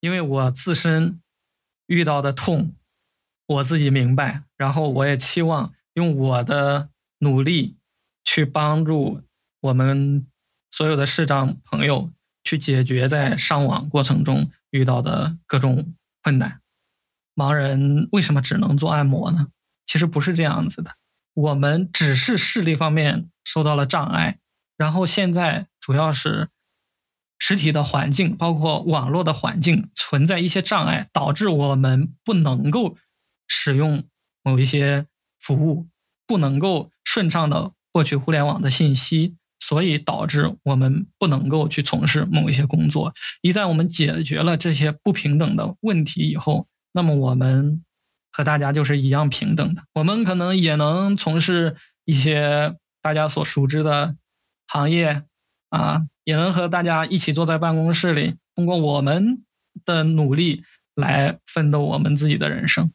因为我自身遇到的痛，我自己明白，然后我也期望用我的努力去帮助我们所有的视障朋友去解决在上网过程中遇到的各种困难。盲人为什么只能做按摩呢？其实不是这样子的，我们只是视力方面受到了障碍，然后现在主要是。实体的环境，包括网络的环境，存在一些障碍，导致我们不能够使用某一些服务，不能够顺畅的获取互联网的信息，所以导致我们不能够去从事某一些工作。一旦我们解决了这些不平等的问题以后，那么我们和大家就是一样平等的，我们可能也能从事一些大家所熟知的行业啊。也能和大家一起坐在办公室里，通过我们的努力来奋斗我们自己的人生。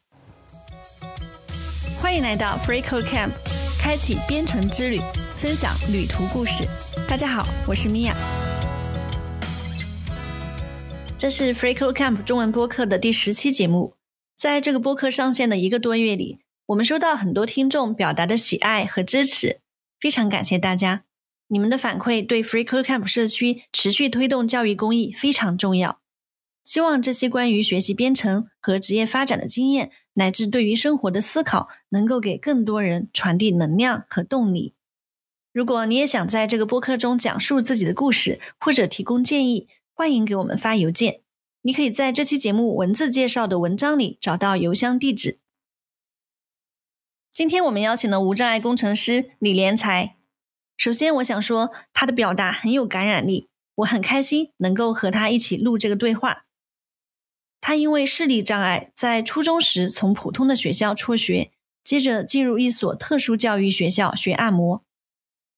欢迎来到 FreeCode Camp，开启编程之旅，分享旅途故事。大家好，我是米娅。这是 FreeCode Camp 中文播客的第十期节目。在这个播客上线的一个多月里，我们收到很多听众表达的喜爱和支持，非常感谢大家。你们的反馈对 FreeCodeCamp 社区持续推动教育公益非常重要。希望这些关于学习编程和职业发展的经验，乃至对于生活的思考，能够给更多人传递能量和动力。如果你也想在这个播客中讲述自己的故事，或者提供建议，欢迎给我们发邮件。你可以在这期节目文字介绍的文章里找到邮箱地址。今天我们邀请了无障碍工程师李连才。首先，我想说他的表达很有感染力，我很开心能够和他一起录这个对话。他因为视力障碍，在初中时从普通的学校辍学，接着进入一所特殊教育学校学按摩。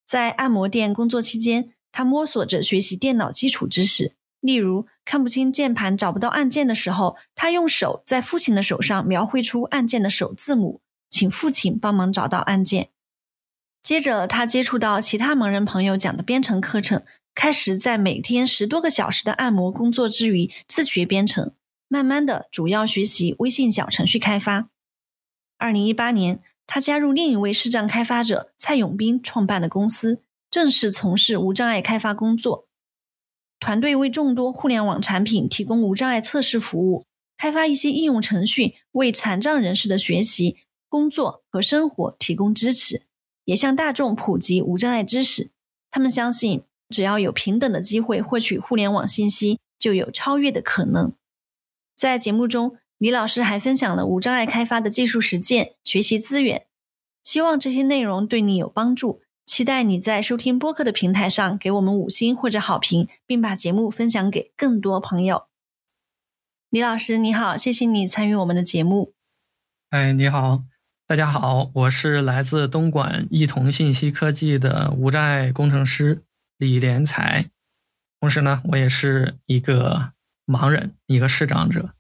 在按摩店工作期间，他摸索着学习电脑基础知识，例如看不清键盘、找不到按键的时候，他用手在父亲的手上描绘出按键的首字母，请父亲帮忙找到按键。接着，他接触到其他盲人朋友讲的编程课程，开始在每天十多个小时的按摩工作之余自学编程。慢慢的，主要学习微信小程序开发。二零一八年，他加入另一位视障开发者蔡永斌创办的公司，正式从事无障碍开发工作。团队为众多互联网产品提供无障碍测试服务，开发一些应用程序，为残障人士的学习、工作和生活提供支持。也向大众普及无障碍知识。他们相信，只要有平等的机会获取互联网信息，就有超越的可能。在节目中，李老师还分享了无障碍开发的技术实践、学习资源。希望这些内容对你有帮助。期待你在收听播客的平台上给我们五星或者好评，并把节目分享给更多朋友。李老师，你好，谢谢你参与我们的节目。哎，你好。大家好，我是来自东莞易同信息科技的无障碍工程师李连才，同时呢，我也是一个盲人，一个视障者。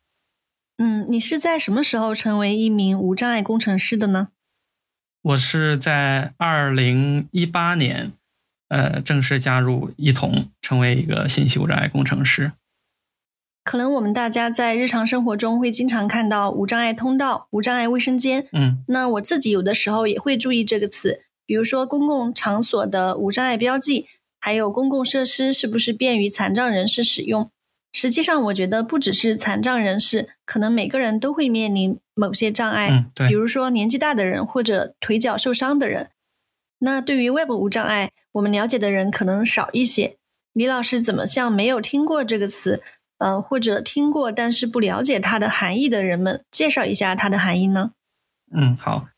嗯，你是在什么时候成为一名无障碍工程师的呢？我是在二零一八年，呃，正式加入易同，成为一个信息无障碍工程师。可能我们大家在日常生活中会经常看到无障碍通道、无障碍卫生间。嗯，那我自己有的时候也会注意这个词，比如说公共场所的无障碍标记，还有公共设施是不是便于残障人士使用。实际上，我觉得不只是残障人士，可能每个人都会面临某些障碍。嗯，对。比如说年纪大的人或者腿脚受伤的人。那对于 Web 无障碍，我们了解的人可能少一些。李老师怎么向没有听过这个词？呃，或者听过但是不了解它的含义的人们，介绍一下它的含义呢？嗯，好，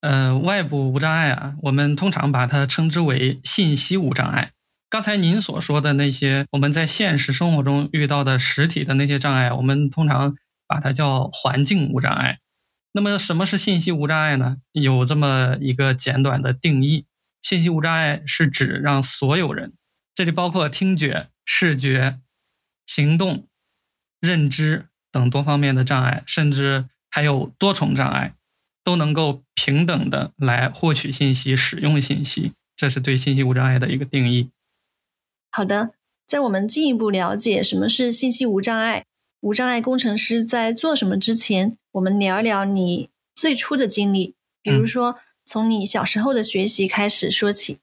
呃，外部无障碍啊，我们通常把它称之为信息无障碍。刚才您所说的那些我们在现实生活中遇到的实体的那些障碍，我们通常把它叫环境无障碍。那么，什么是信息无障碍呢？有这么一个简短的定义：信息无障碍是指让所有人，这里包括听觉、视觉、行动。认知等多方面的障碍，甚至还有多重障碍，都能够平等的来获取信息、使用信息。这是对信息无障碍的一个定义。好的，在我们进一步了解什么是信息无障碍，无障碍工程师在做什么之前，我们聊聊你最初的经历，比如说从你小时候的学习开始说起。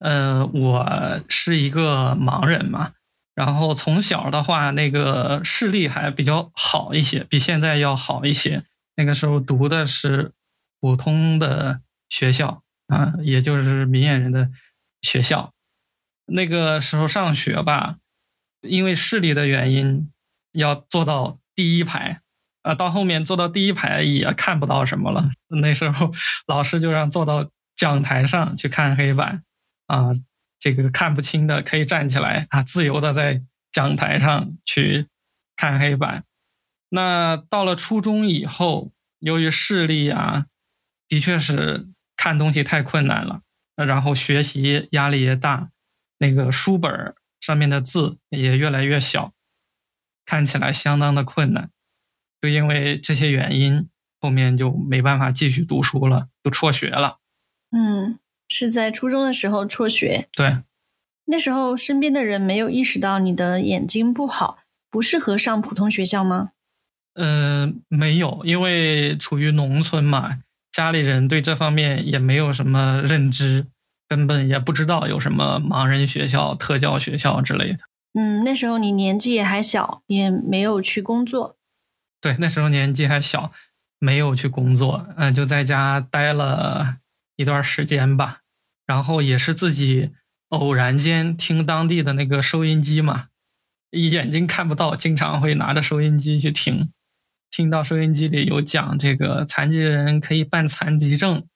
呃，我是一个盲人嘛，然后从小的话，那个视力还比较好一些，比现在要好一些。那个时候读的是普通的学校啊，也就是明眼人的学校。那个时候上学吧，因为视力的原因，要坐到第一排啊。到后面坐到第一排也看不到什么了。那时候老师就让坐到讲台上去看黑板。啊，这个看不清的可以站起来啊，自由的在讲台上去看黑板。那到了初中以后，由于视力啊，的确是看东西太困难了，然后学习压力也大，那个书本上面的字也越来越小，看起来相当的困难。就因为这些原因，后面就没办法继续读书了，就辍学了。嗯。是在初中的时候辍学，对，那时候身边的人没有意识到你的眼睛不好，不适合上普通学校吗？嗯，没有，因为处于农村嘛，家里人对这方面也没有什么认知，根本也不知道有什么盲人学校、特教学校之类的。嗯，那时候你年纪也还小，也没有去工作。对，那时候年纪还小，没有去工作，嗯，就在家待了。一段时间吧，然后也是自己偶然间听当地的那个收音机嘛，眼睛看不到，经常会拿着收音机去听，听到收音机里有讲这个残疾人可以办残疾证，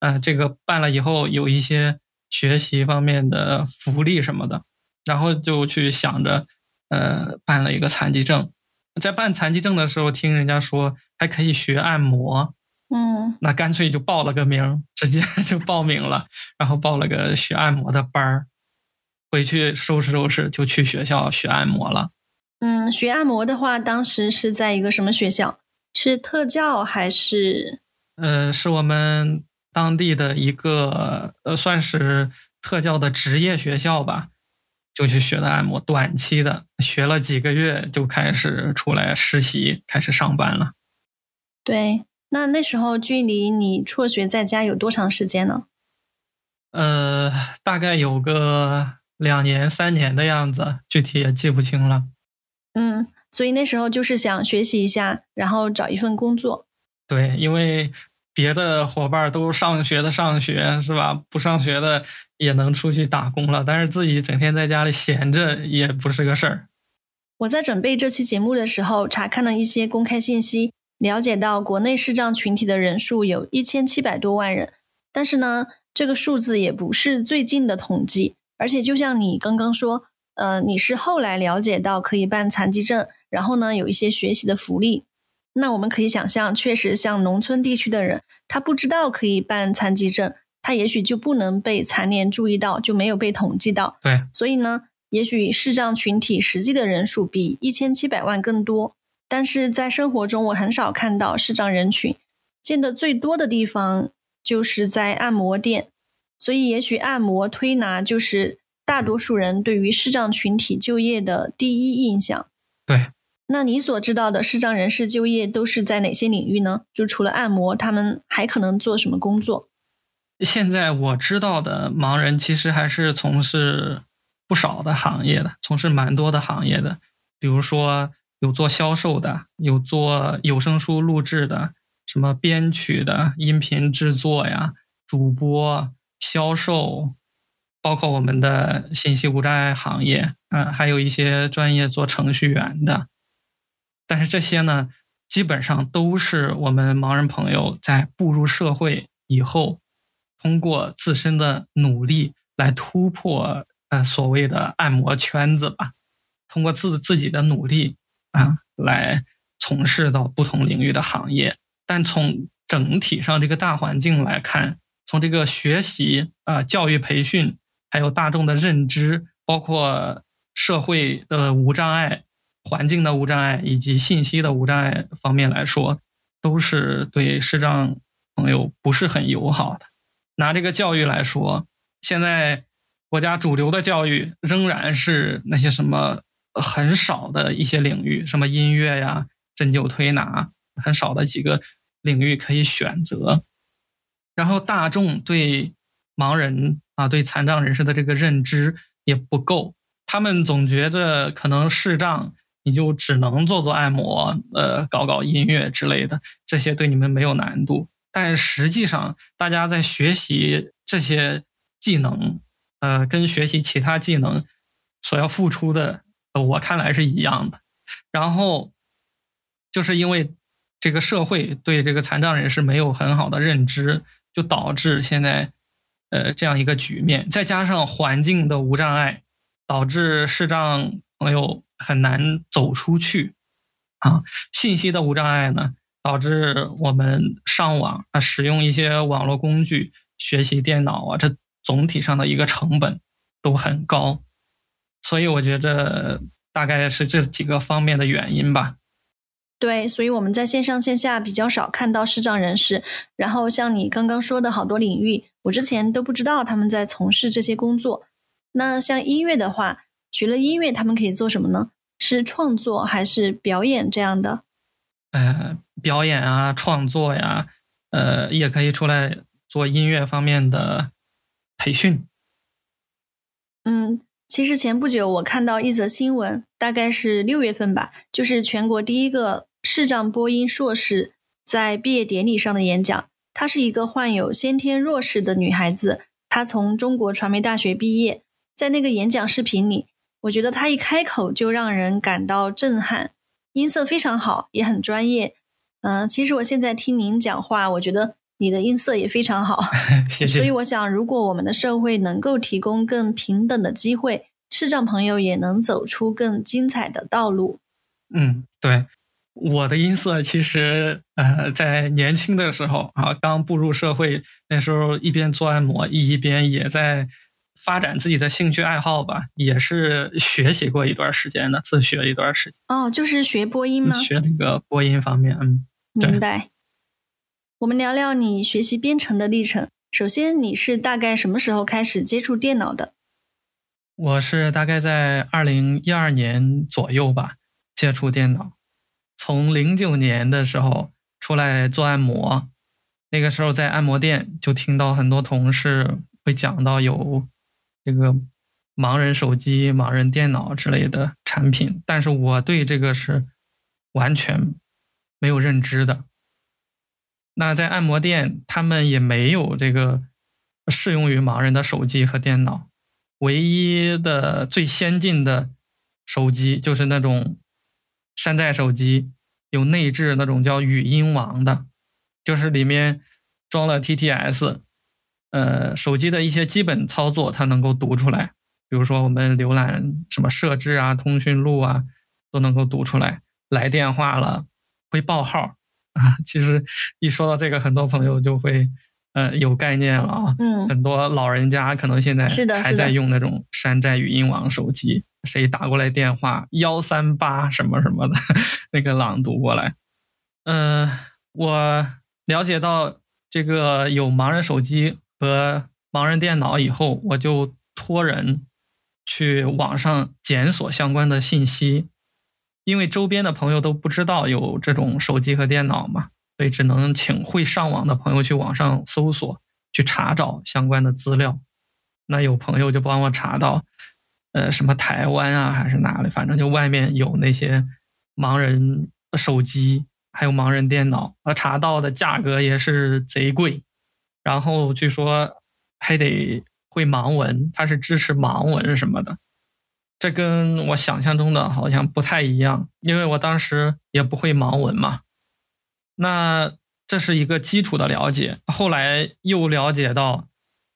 呃，这个办了以后有一些学习方面的福利什么的，然后就去想着，呃，办了一个残疾证，在办残疾证的时候听人家说还可以学按摩。嗯，那干脆就报了个名，直接就报名了，然后报了个学按摩的班儿，回去收拾收拾就去学校学按摩了。嗯，学按摩的话，当时是在一个什么学校？是特教还是？呃，是我们当地的一个呃，算是特教的职业学校吧，就去学的按摩，短期的，学了几个月就开始出来实习，开始上班了。对。那那时候距离你辍学在家有多长时间呢？呃，大概有个两年、三年的样子，具体也记不清了。嗯，所以那时候就是想学习一下，然后找一份工作。对，因为别的伙伴都上学的上学是吧？不上学的也能出去打工了，但是自己整天在家里闲着也不是个事儿。我在准备这期节目的时候，查看了一些公开信息。了解到国内视障群体的人数有一千七百多万人，但是呢，这个数字也不是最近的统计，而且就像你刚刚说，呃，你是后来了解到可以办残疾证，然后呢，有一些学习的福利。那我们可以想象，确实像农村地区的人，他不知道可以办残疾证，他也许就不能被残联注意到，就没有被统计到。对，所以呢，也许视障群体实际的人数比一千七百万更多。但是在生活中，我很少看到视障人群，见的最多的地方就是在按摩店，所以也许按摩推拿就是大多数人对于视障群体就业的第一印象。对，那你所知道的视障人士就业都是在哪些领域呢？就除了按摩，他们还可能做什么工作？现在我知道的盲人其实还是从事不少的行业的，从事蛮多的行业的，比如说。有做销售的，有做有声书录制的，什么编曲的、音频制作呀、主播、销售，包括我们的信息无障碍行业，嗯，还有一些专业做程序员的。但是这些呢，基本上都是我们盲人朋友在步入社会以后，通过自身的努力来突破呃所谓的按摩圈子吧，通过自自己的努力。啊，来从事到不同领域的行业，但从整体上这个大环境来看，从这个学习啊、教育培训，还有大众的认知，包括社会的无障碍、环境的无障碍以及信息的无障碍方面来说，都是对视障朋友不是很友好的。拿这个教育来说，现在国家主流的教育仍然是那些什么。很少的一些领域，什么音乐呀、针灸推拿，很少的几个领域可以选择。然后大众对盲人啊、对残障人士的这个认知也不够，他们总觉得可能视障你就只能做做按摩、呃搞搞音乐之类的，这些对你们没有难度。但实际上，大家在学习这些技能，呃，跟学习其他技能所要付出的，我看来是一样的。然后，就是因为这个社会对这个残障人士没有很好的认知，就导致现在呃这样一个局面。再加上环境的无障碍，导致视障朋友很难走出去啊。信息的无障碍呢？导致我们上网啊，使用一些网络工具学习电脑啊，这总体上的一个成本都很高，所以我觉得大概是这几个方面的原因吧。对，所以我们在线上线下比较少看到视障人士。然后像你刚刚说的好多领域，我之前都不知道他们在从事这些工作。那像音乐的话，学了音乐他们可以做什么呢？是创作还是表演这样的？呃，表演啊，创作呀，呃，也可以出来做音乐方面的培训。嗯，其实前不久我看到一则新闻，大概是六月份吧，就是全国第一个视障播音硕士在毕业典礼上的演讲。她是一个患有先天弱视的女孩子，她从中国传媒大学毕业。在那个演讲视频里，我觉得她一开口就让人感到震撼。音色非常好，也很专业。嗯，其实我现在听您讲话，我觉得你的音色也非常好。谢谢。所以我想，如果我们的社会能够提供更平等的机会，视障朋友也能走出更精彩的道路。嗯，对，我的音色其实呃，在年轻的时候啊，刚步入社会那时候，一边做按摩，一边也在。发展自己的兴趣爱好吧，也是学习过一段时间的，自学一段时间。哦，就是学播音吗？学那个播音方面，嗯，明白。我们聊聊你学习编程的历程。首先，你是大概什么时候开始接触电脑的？我是大概在二零一二年左右吧，接触电脑。从零九年的时候出来做按摩，那个时候在按摩店就听到很多同事会讲到有。这个盲人手机、盲人电脑之类的产品，但是我对这个是完全没有认知的。那在按摩店，他们也没有这个适用于盲人的手机和电脑。唯一的最先进的手机就是那种山寨手机，有内置那种叫语音王的，就是里面装了 TTS。呃，手机的一些基本操作，它能够读出来。比如说，我们浏览什么设置啊、通讯录啊，都能够读出来。来电话了，会报号啊。其实一说到这个，很多朋友就会呃有概念了啊。嗯。很多老人家可能现在还在用那种山寨语音网手机，谁打过来电话幺三八什么什么的，那个朗读过来。嗯，我了解到这个有盲人手机。和盲人电脑以后，我就托人去网上检索相关的信息，因为周边的朋友都不知道有这种手机和电脑嘛，所以只能请会上网的朋友去网上搜索，去查找相关的资料。那有朋友就帮我查到，呃，什么台湾啊，还是哪里，反正就外面有那些盲人手机，还有盲人电脑，我查到的价格也是贼贵。然后据说还得会盲文，它是支持盲文什么的，这跟我想象中的好像不太一样，因为我当时也不会盲文嘛。那这是一个基础的了解，后来又了解到，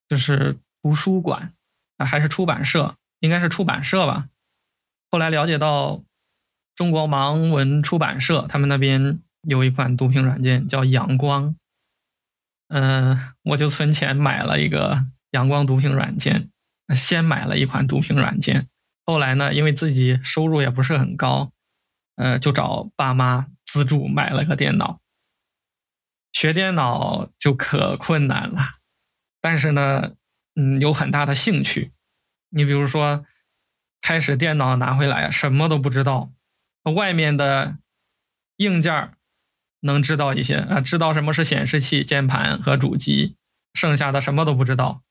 就是图书馆啊，还是出版社，应该是出版社吧。后来了解到中国盲文出版社，他们那边有一款读屏软件叫阳光。嗯，我就存钱买了一个阳光读屏软件，先买了一款读屏软件，后来呢，因为自己收入也不是很高，呃，就找爸妈资助买了个电脑。学电脑就可困难了，但是呢，嗯，有很大的兴趣。你比如说，开始电脑拿回来，什么都不知道，外面的硬件能知道一些啊，知道什么是显示器、键盘和主机，剩下的什么都不知道。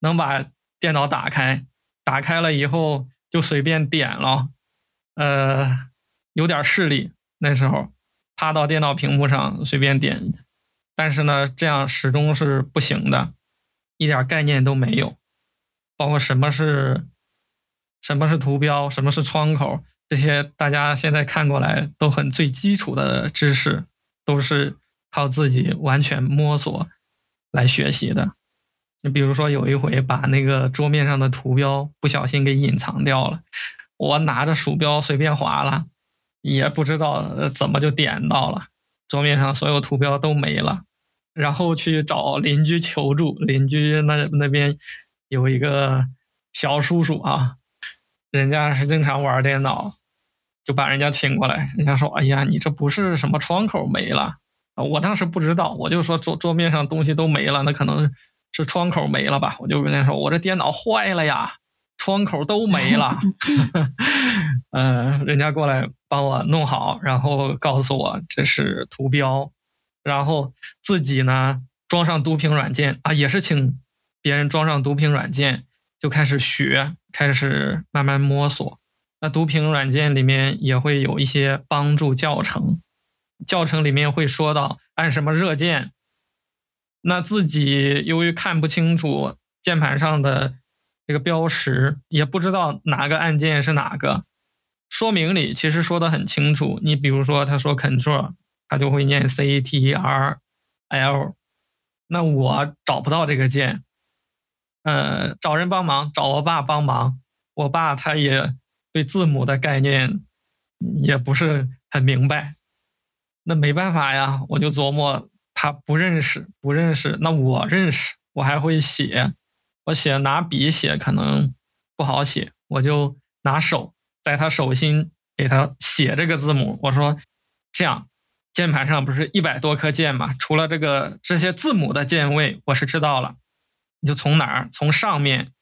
能把电脑打开，打开了以后就随便点了，呃，有点视力。那时候趴到电脑屏幕上随便点，但是呢，这样始终是不行的，一点概念都没有，包括什么是。什么是图标？什么是窗口？这些大家现在看过来都很最基础的知识，都是靠自己完全摸索来学习的。你比如说，有一回把那个桌面上的图标不小心给隐藏掉了，我拿着鼠标随便划了，也不知道怎么就点到了，桌面上所有图标都没了。然后去找邻居求助，邻居那那边有一个小叔叔啊。人家是经常玩电脑，就把人家请过来。人家说：“哎呀，你这不是什么窗口没了？”我当时不知道，我就说桌桌面上东西都没了，那可能是窗口没了吧？我就跟他说：“我这电脑坏了呀，窗口都没了。”嗯，人家过来帮我弄好，然后告诉我这是图标，然后自己呢装上读屏软件啊，也是请别人装上读屏软件。就开始学，开始慢慢摸索。那读屏软件里面也会有一些帮助教程，教程里面会说到按什么热键。那自己由于看不清楚键盘上的这个标识，也不知道哪个按键是哪个。说明里其实说的很清楚。你比如说，他说 Control，他就会念 C T R L。那我找不到这个键。呃，找人帮忙，找我爸帮忙。我爸他也对字母的概念也不是很明白，那没办法呀，我就琢磨他不认识，不认识，那我认识，我还会写，我写拿笔写可能不好写，我就拿手在他手心给他写这个字母。我说这样，键盘上不是一百多颗键嘛，除了这个这些字母的键位，我是知道了。你就从哪儿？从上面，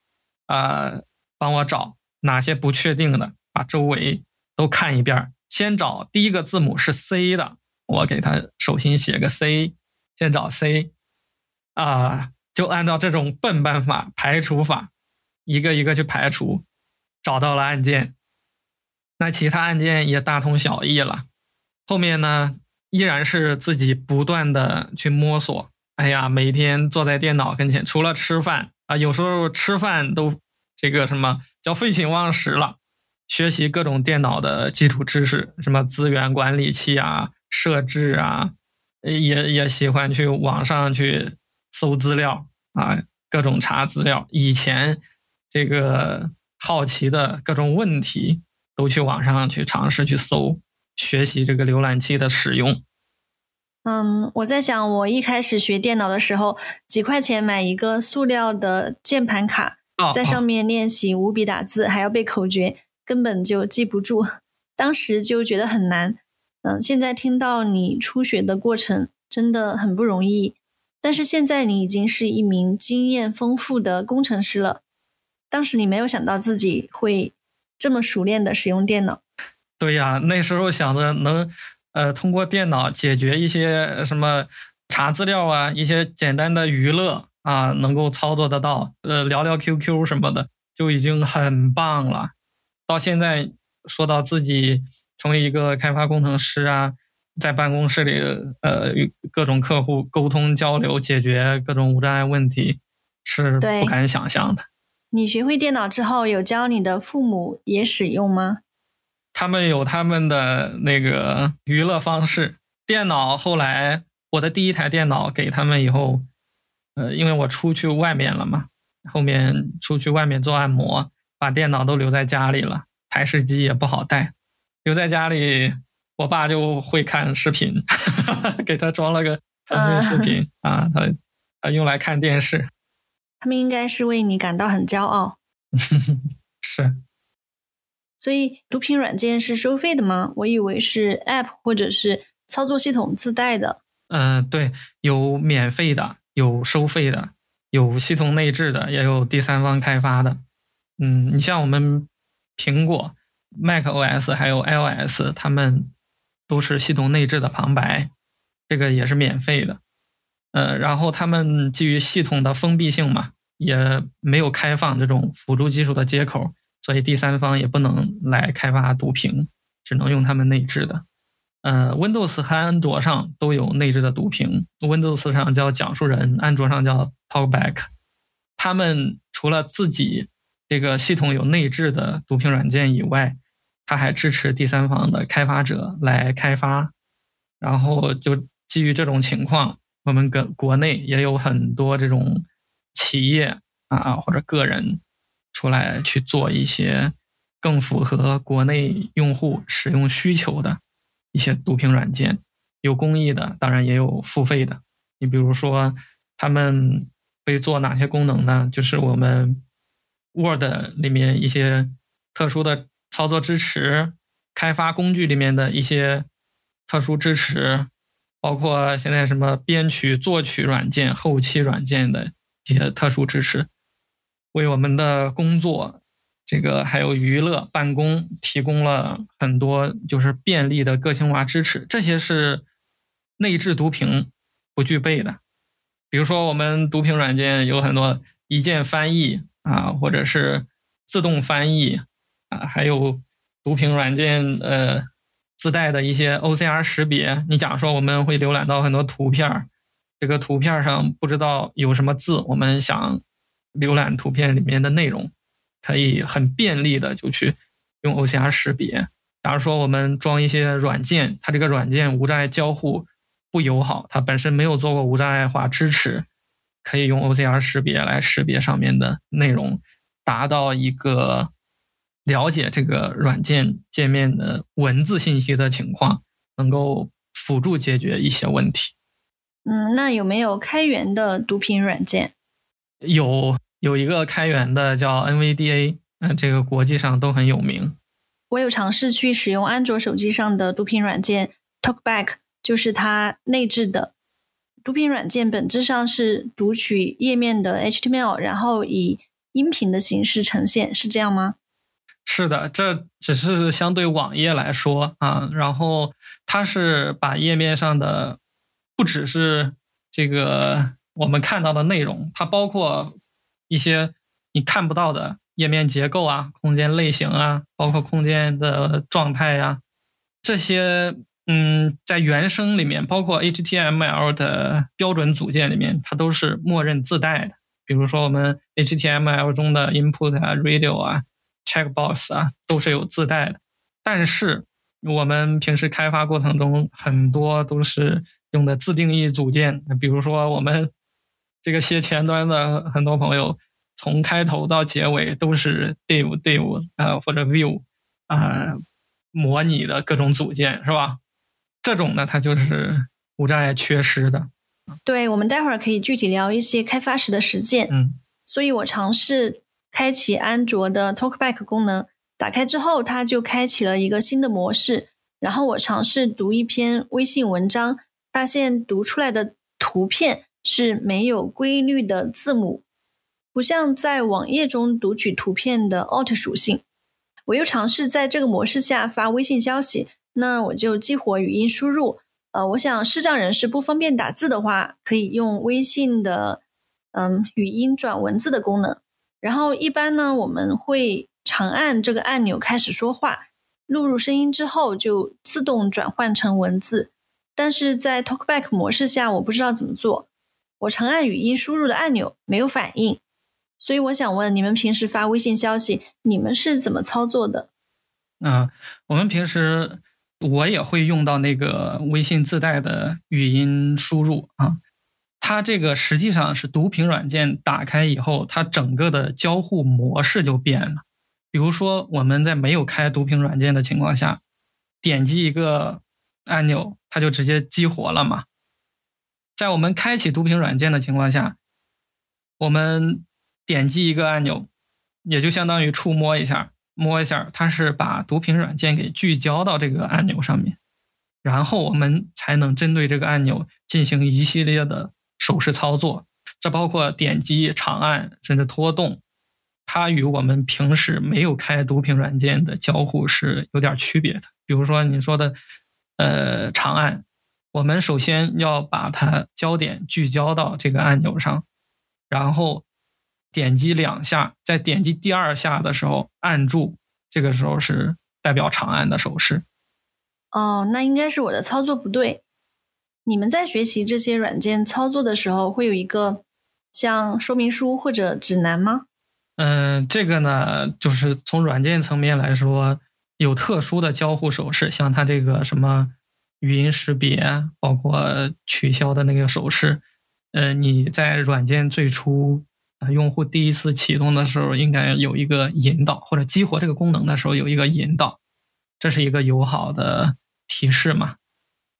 啊，帮我找哪些不确定的，把周围都看一遍。先找第一个字母是 C 的，我给他手心写个 C，先找 C，啊，就按照这种笨办法、排除法，一个一个去排除，找到了按键。那其他按键也大同小异了。后面呢，依然是自己不断的去摸索。哎呀，每天坐在电脑跟前，除了吃饭啊，有时候吃饭都这个什么叫废寝忘食了。学习各种电脑的基础知识，什么资源管理器啊、设置啊，也也喜欢去网上去搜资料啊，各种查资料。以前这个好奇的各种问题，都去网上去尝试去搜，学习这个浏览器的使用。嗯，我在想，我一开始学电脑的时候，几块钱买一个塑料的键盘卡，在上面练习五笔打字，还要背口诀，根本就记不住。当时就觉得很难。嗯，现在听到你初学的过程，真的很不容易。但是现在你已经是一名经验丰富的工程师了。当时你没有想到自己会这么熟练的使用电脑。对呀，那时候想着能。呃，通过电脑解决一些什么查资料啊，一些简单的娱乐啊，能够操作得到。呃，聊聊 QQ 什么的，就已经很棒了。到现在说到自己成为一个开发工程师啊，在办公室里呃与各种客户沟通交流，解决各种无障碍问题，是不敢想象的。你学会电脑之后，有教你的父母也使用吗？他们有他们的那个娱乐方式。电脑后来，我的第一台电脑给他们以后，呃，因为我出去外面了嘛，后面出去外面做按摩，把电脑都留在家里了，台式机也不好带，留在家里，我爸就会看视频，给他装了个腾讯视频啊，他他用来看电视。他们应该是为你感到很骄傲。是。所以读屏软件是收费的吗？我以为是 App 或者是操作系统自带的。嗯，对，有免费的，有收费的，有系统内置的，也有第三方开发的。嗯，你像我们苹果、Mac OS 还有 iOS，他们都是系统内置的旁白，这个也是免费的。呃，然后他们基于系统的封闭性嘛，也没有开放这种辅助技术的接口，所以第三方也不能来开发读屏，只能用他们内置的。呃，Windows 和安卓上都有内置的读屏，Windows 上叫讲述人，安卓上叫 Talkback。他们除了自己这个系统有内置的读屏软件以外，它还支持第三方的开发者来开发。然后就基于这种情况，我们跟国内也有很多这种企业啊或者个人出来去做一些更符合国内用户使用需求的。一些读屏软件有公益的，当然也有付费的。你比如说，他们会做哪些功能呢？就是我们 Word 里面一些特殊的操作支持，开发工具里面的一些特殊支持，包括现在什么编曲、作曲软件、后期软件的一些特殊支持，为我们的工作。这个还有娱乐、办公提供了很多就是便利的个性化支持，这些是内置读屏不具备的。比如说，我们读屏软件有很多一键翻译啊，或者是自动翻译啊，还有读屏软件呃自带的一些 OCR 识别。你假如说我们会浏览到很多图片，这个图片上不知道有什么字，我们想浏览图片里面的内容。可以很便利的就去用 OCR 识别。假如说我们装一些软件，它这个软件无障碍交互不友好，它本身没有做过无障碍化支持，可以用 OCR 识别来识别上面的内容，达到一个了解这个软件界面的文字信息的情况，能够辅助解决一些问题。嗯，那有没有开源的读屏软件？有。有一个开源的叫 NVDA，嗯，这个国际上都很有名。我有尝试去使用安卓手机上的读屏软件 Talkback，就是它内置的读屏软件，本质上是读取页面的 HTML，然后以音频的形式呈现，是这样吗？是的，这只是相对网页来说啊，然后它是把页面上的不只是这个我们看到的内容，它包括。一些你看不到的页面结构啊，空间类型啊，包括空间的状态呀，这些嗯，在原生里面，包括 HTML 的标准组件里面，它都是默认自带的。比如说我们 HTML 中的 input 啊、radio 啊、checkbox 啊，都是有自带的。但是我们平时开发过程中，很多都是用的自定义组件，比如说我们。这个写前端的很多朋友，从开头到结尾都是 div div 啊或者 view 啊模拟的各种组件是吧？这种呢，它就是无障碍缺失的。对，我们待会儿可以具体聊一些开发时的实践。嗯，所以我尝试开启安卓的 Talkback 功能，打开之后，它就开启了一个新的模式。然后我尝试读一篇微信文章，发现读出来的图片。是没有规律的字母，不像在网页中读取图片的 Alt 属性。我又尝试在这个模式下发微信消息，那我就激活语音输入。呃，我想视障人士不方便打字的话，可以用微信的嗯语音转文字的功能。然后一般呢，我们会长按这个按钮开始说话，录入声音之后就自动转换成文字。但是在 Talkback 模式下，我不知道怎么做。我长按语音输入的按钮没有反应，所以我想问你们平时发微信消息，你们是怎么操作的？嗯，我们平时我也会用到那个微信自带的语音输入啊，它这个实际上是读屏软件打开以后，它整个的交互模式就变了。比如说我们在没有开读屏软件的情况下，点击一个按钮，它就直接激活了嘛。在我们开启读屏软件的情况下，我们点击一个按钮，也就相当于触摸一下，摸一下，它是把读屏软件给聚焦到这个按钮上面，然后我们才能针对这个按钮进行一系列的手势操作，这包括点击、长按，甚至拖动，它与我们平时没有开读屏软件的交互是有点区别的。比如说你说的，呃，长按，我们首先要把它焦点聚焦到这个按钮上，然后点击两下，在点击第二下的时候按住，这个时候是代表长按的手势。哦，那应该是我的操作不对。你们在学习这些软件操作的时候，会有一个像说明书或者指南吗？嗯，这个呢，就是从软件层面来说，有特殊的交互手势，像它这个什么语音识别，包括取消的那个手势。呃，你在软件最初啊，用户第一次启动的时候，应该有一个引导，或者激活这个功能的时候有一个引导，这是一个友好的提示嘛。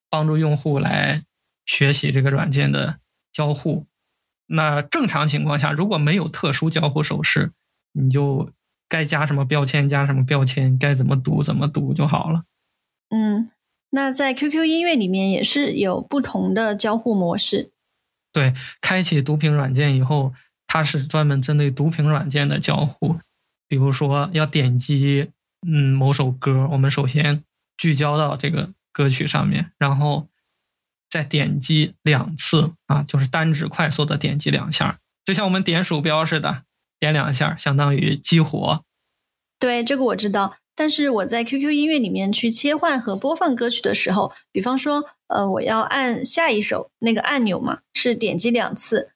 帮助用户来学习这个软件的交互。那正常情况下，如果没有特殊交互手势，你就该加什么标签加什么标签，该怎么读怎么读就好了。嗯，那在 QQ 音乐里面也是有不同的交互模式。对，开启读屏软件以后，它是专门针对读屏软件的交互。比如说要点击嗯某首歌，我们首先聚焦到这个。歌曲上面，然后再点击两次啊，就是单指快速的点击两下，就像我们点鼠标似的，点两下相当于激活。对，这个我知道。但是我在 QQ 音乐里面去切换和播放歌曲的时候，比方说，呃，我要按下一首那个按钮嘛，是点击两次，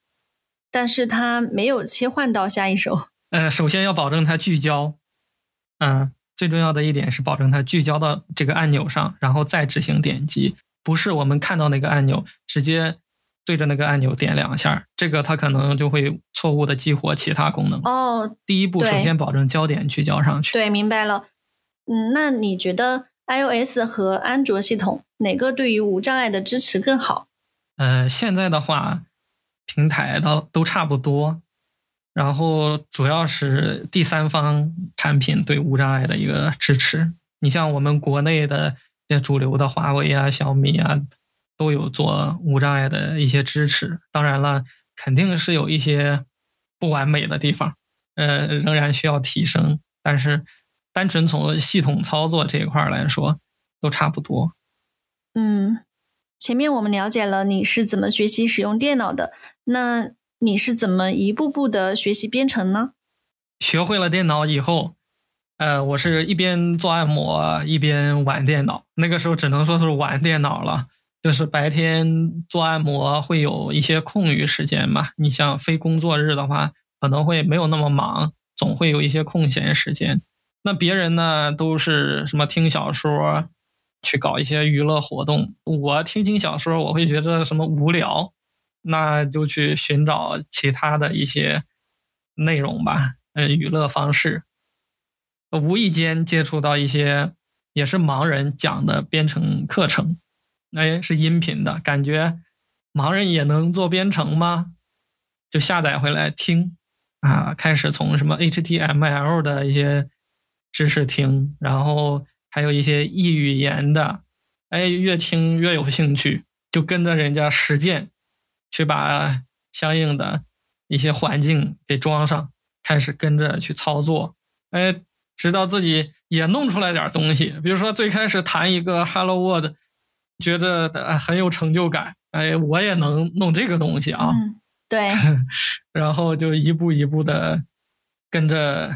但是它没有切换到下一首。呃，首先要保证它聚焦，嗯。最重要的一点是保证它聚焦到这个按钮上，然后再执行点击，不是我们看到那个按钮直接对着那个按钮点两下，这个它可能就会错误的激活其他功能。哦，第一步首先保证焦点聚焦上去。对，明白了。嗯，那你觉得 iOS 和安卓系统哪个对于无障碍的支持更好？呃，现在的话，平台都都差不多。然后主要是第三方产品对无障碍的一个支持。你像我们国内的一些主流的华为啊、小米啊，都有做无障碍的一些支持。当然了，肯定是有一些不完美的地方，呃，仍然需要提升。但是，单纯从系统操作这一块来说，都差不多。嗯，前面我们了解了你是怎么学习使用电脑的，那。你是怎么一步步的学习编程呢？学会了电脑以后，呃，我是一边做按摩一边玩电脑。那个时候只能说是玩电脑了，就是白天做按摩会有一些空余时间嘛。你像非工作日的话，可能会没有那么忙，总会有一些空闲时间。那别人呢，都是什么听小说，去搞一些娱乐活动。我听听小说，我会觉得什么无聊。那就去寻找其他的一些内容吧，呃，娱乐方式。无意间接触到一些也是盲人讲的编程课程，哎，是音频的，感觉盲人也能做编程吗？就下载回来听，啊，开始从什么 HTML 的一些知识听，然后还有一些异语言的，哎，越听越有兴趣，就跟着人家实践。去把相应的一些环境给装上，开始跟着去操作，哎，直到自己也弄出来点东西。比如说最开始弹一个 Hello World，觉得很有成就感，哎，我也能弄这个东西啊。对，然后就一步一步的跟着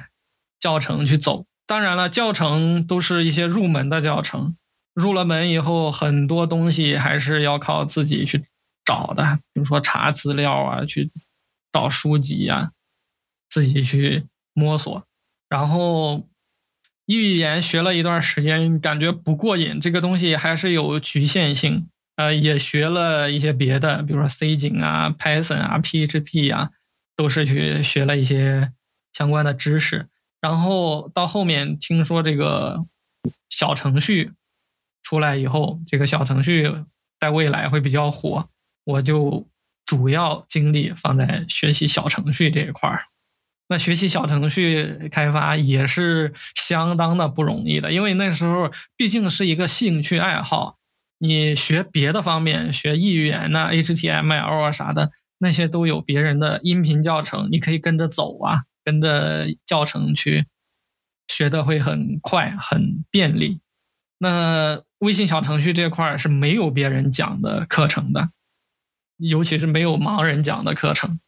教程去走。当然了，教程都是一些入门的教程，入了门以后，很多东西还是要靠自己去。找的，比如说查资料啊，去找书籍呀，自己去摸索。然后语言学了一段时间，感觉不过瘾，这个东西还是有局限性。呃，也学了一些别的，比如说 C 景啊、Python 啊、PHP 啊，都是去学了一些相关的知识。然后到后面听说这个小程序出来以后，这个小程序在未来会比较火。我就主要精力放在学习小程序这一块儿。那学习小程序开发也是相当的不容易的，因为那时候毕竟是一个兴趣爱好。你学别的方面，学异语言呐、HTML 啊啥的，那些都有别人的音频教程，你可以跟着走啊，跟着教程去学的会很快、很便利。那微信小程序这块是没有别人讲的课程的，尤其是没有盲人讲的课程。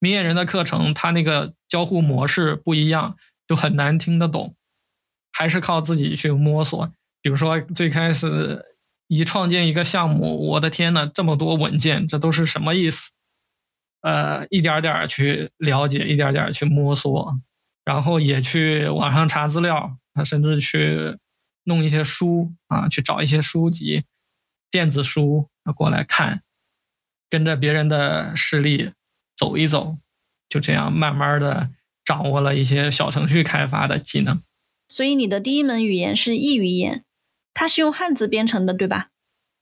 明眼人的课程，他那个交互模式不一样，就很难听得懂，还是靠自己去摸索。比如说最开始一创建一个项目，我的天呐，这么多文件，这都是什么意思？呃，一点点去了解，一点点去摸索，然后也去网上查资料，啊，甚至去。弄一些书啊，去找一些书籍、电子书过来看，跟着别人的事例走一走，就这样慢慢的掌握了一些小程序开发的技能。所以你的第一门语言是异语言，它是用汉字编程的，对吧？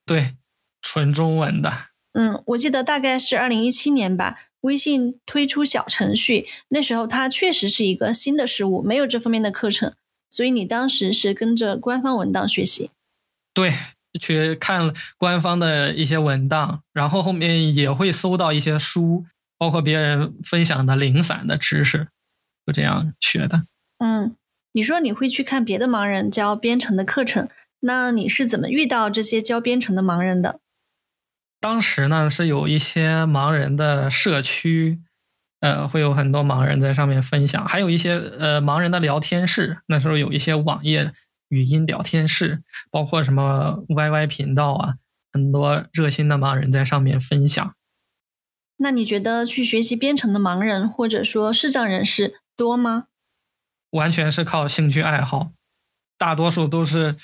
对，纯中文的。嗯，我记得大概是二零一七年吧，微信推出小程序，那时候它确实是一个新的事物，没有这方面的课程。所以你当时是跟着官方文档学习，对，去看官方的一些文档，然后后面也会搜到一些书，包括别人分享的零散的知识，就这样学的。嗯，你说你会去看别的盲人教编程的课程，那你是怎么遇到这些教编程的盲人的？当时呢，是有一些盲人的社区。呃，会有很多盲人在上面分享，还有一些呃盲人的聊天室。那时候有一些网页语音聊天室，包括什么 YY 频道啊，很多热心的盲人在上面分享。那你觉得去学习编程的盲人或者说视障人士多吗？完全是靠兴趣爱好，大多数都是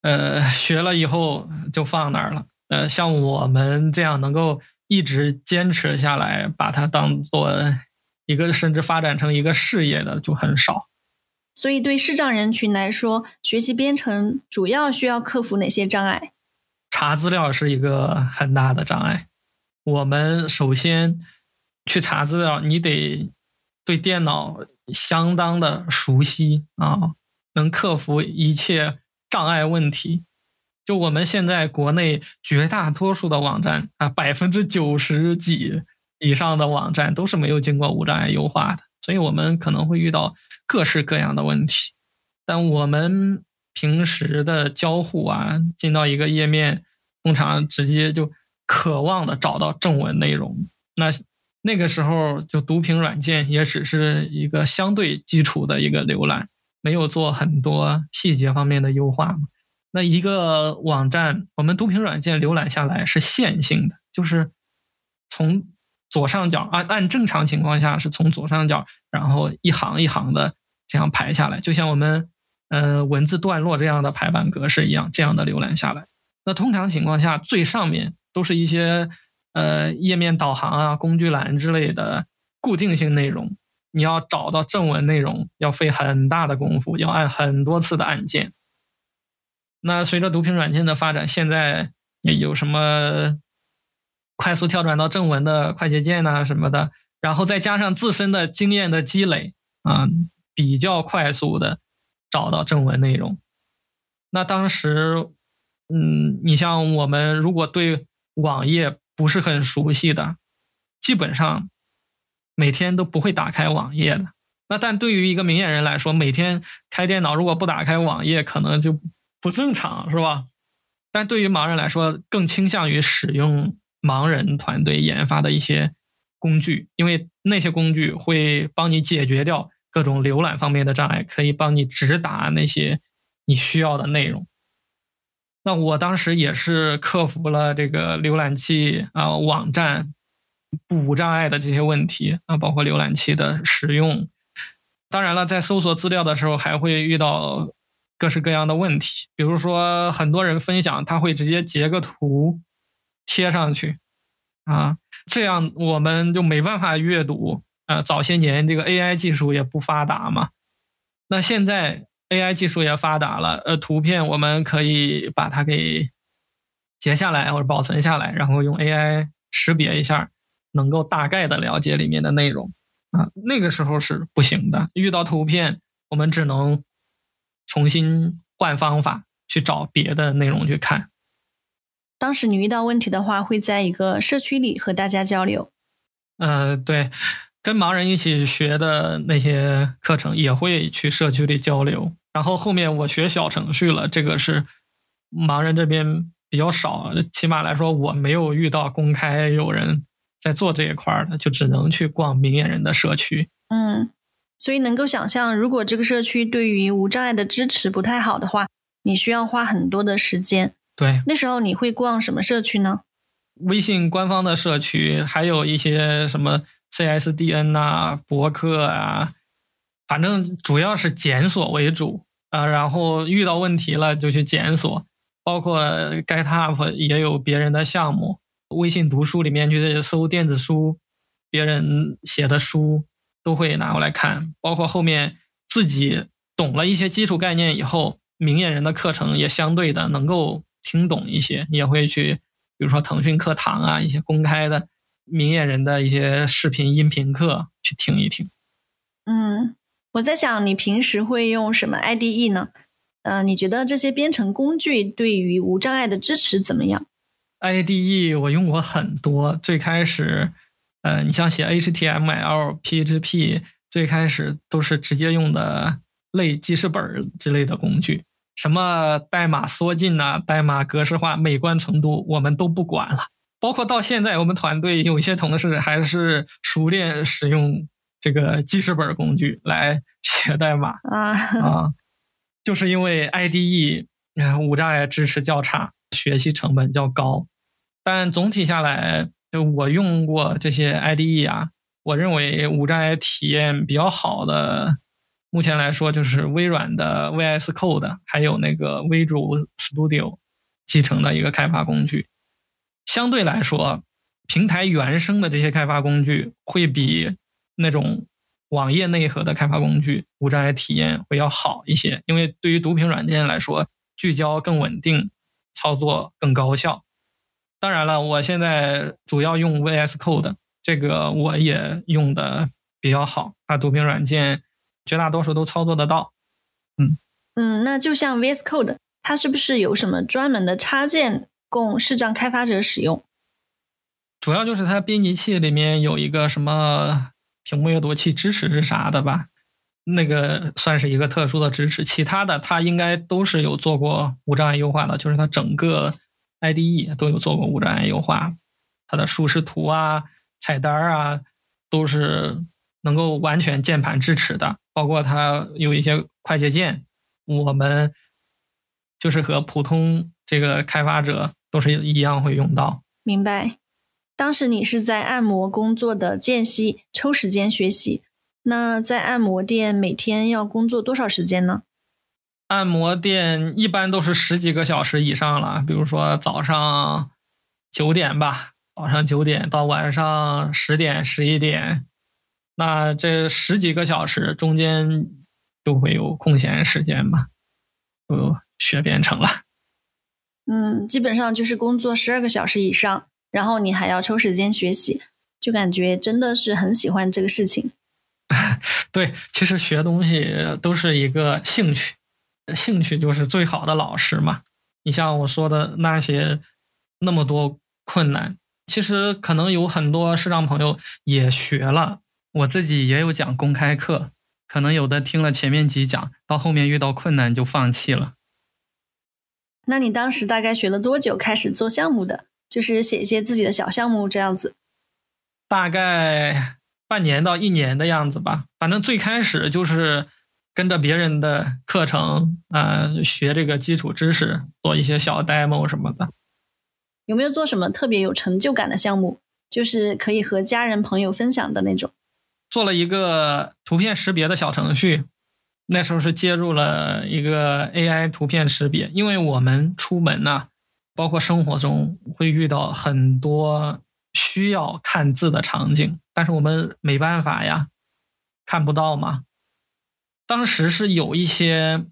呃学了以后就放那儿了。呃，像我们这样能够。一直坚持下来，把它当做一个甚至发展成一个事业的就很少。所以，对视障人群来说，学习编程主要需要克服哪些障碍？查资料是一个很大的障碍。我们首先去查资料，你得对电脑相当的熟悉啊，能克服一切障碍问题。就我们现在国内绝大多数的网站啊，百分之九十几以上的网站都是没有经过无障碍优化的，所以我们可能会遇到各式各样的问题。但我们平时的交互啊，进到一个页面，通常直接就渴望的找到正文内容。那那个时候，就读屏软件也只是一个相对基础的一个浏览，没有做很多细节方面的优化嘛。那一个网站，我们读屏软件浏览下来是线性的，就是从左上角按按正常情况下是从左上角，然后一行一行的这样排下来，就像我们呃文字段落这样的排版格式一样，这样的浏览下来。那通常情况下，最上面都是一些呃页面导航啊、工具栏之类的固定性内容，你要找到正文内容要费很大的功夫，要按很多次的按键。那随着读屏软件的发展，现在有什么快速跳转到正文的快捷键呐什么的，然后再加上自身的经验的积累啊，比较快速的找到正文内容。那当时，嗯，你像我们如果对网页不是很熟悉的，基本上每天都不会打开网页的。那但对于一个明眼人来说，每天开电脑如果不打开网页，可能就。不正常是吧？但对于盲人来说，更倾向于使用盲人团队研发的一些工具，因为那些工具会帮你解决掉各种浏览方面的障碍，可以帮你直达那些你需要的内容。那我当时也是克服了这个浏览器啊、网站补障碍的这些问题啊，包括浏览器的使用。当然了，在搜索资料的时候，还会遇到。各式各样的问题，比如说很多人分享，他会直接截个图贴上去，啊，这样我们就没办法阅读。呃，早些年这个 AI 技术也不发达嘛，那现在 AI 技术也发达了，呃，图片我们可以把它给截下来或者保存下来，然后用 AI 识别一下，能够大概的了解里面的内容。啊，那个时候是不行的，遇到图片我们只能。重新换方法去找别的内容去看。当时你遇到问题的话，会在一个社区里和大家交流。呃，对，跟盲人一起学的那些课程也会去社区里交流。然后后面我学小程序了，这个是盲人这边比较少，起码来说我没有遇到公开有人在做这一块的，就只能去逛明眼人的社区。嗯，所以能够想象，如果这个社区对于无障碍的支持不太好的话，你需要花很多的时间。对，那时候你会逛什么社区呢？微信官方的社区，还有一些什么。CSDN 呐，博客啊，反正主要是检索为主啊。然后遇到问题了就去检索，包括 GetUp 也有别人的项目，微信读书里面去搜电子书，别人写的书都会拿过来看。包括后面自己懂了一些基础概念以后，明眼人的课程也相对的能够听懂一些，也会去，比如说腾讯课堂啊，一些公开的。明眼人的一些视频、音频课去听一听。嗯，我在想，你平时会用什么 IDE 呢？呃，你觉得这些编程工具对于无障碍的支持怎么样？IDE 我用过很多，最开始，呃，你像写 HTML、PHP，最开始都是直接用的类记事本之类的工具，什么代码缩进呐、代码格式化、美观程度，我们都不管了。包括到现在，我们团队有一些同事还是熟练使用这个记事本工具来写代码啊啊，就是因为 IDE 无障碍支持较差，学习成本较高。但总体下来，我用过这些 IDE 啊，我认为无障碍体验比较好的，目前来说就是微软的 VS Code，还有那个 Visual Studio 集成的一个开发工具。相对来说，平台原生的这些开发工具会比那种网页内核的开发工具无障碍体验会要好一些。因为对于读屏软件来说，聚焦更稳定，操作更高效。当然了，我现在主要用 VS Code，这个我也用的比较好，它读屏软件绝大多数都操作得到。嗯嗯，那就像 VS Code，它是不是有什么专门的插件？供视障开发者使用，主要就是它编辑器里面有一个什么屏幕阅读器支持是啥的吧？那个算是一个特殊的支持，其他的它应该都是有做过无障碍优化的，就是它整个 IDE 都有做过无障碍优化，它的舒适图啊、菜单啊都是能够完全键盘支持的，包括它有一些快捷键，我们就是和普通。这个开发者都是一样会用到。明白。当时你是在按摩工作的间隙抽时间学习，那在按摩店每天要工作多少时间呢？按摩店一般都是十几个小时以上了，比如说早上九点吧，早上九点到晚上十点、十一点，那这十几个小时中间就会有空闲时间吧，就学编程了。嗯，基本上就是工作十二个小时以上，然后你还要抽时间学习，就感觉真的是很喜欢这个事情。对，其实学东西都是一个兴趣，兴趣就是最好的老师嘛。你像我说的那些那么多困难，其实可能有很多视障朋友也学了，我自己也有讲公开课，可能有的听了前面几讲，到后面遇到困难就放弃了。那你当时大概学了多久开始做项目的？就是写一些自己的小项目这样子。大概半年到一年的样子吧。反正最开始就是跟着别人的课程，呃，学这个基础知识，做一些小 demo 什么的。有没有做什么特别有成就感的项目？就是可以和家人朋友分享的那种。做了一个图片识别的小程序。那时候是接入了一个 AI 图片识别，因为我们出门呢，包括生活中会遇到很多需要看字的场景，但是我们没办法呀，看不到嘛。当时是有一些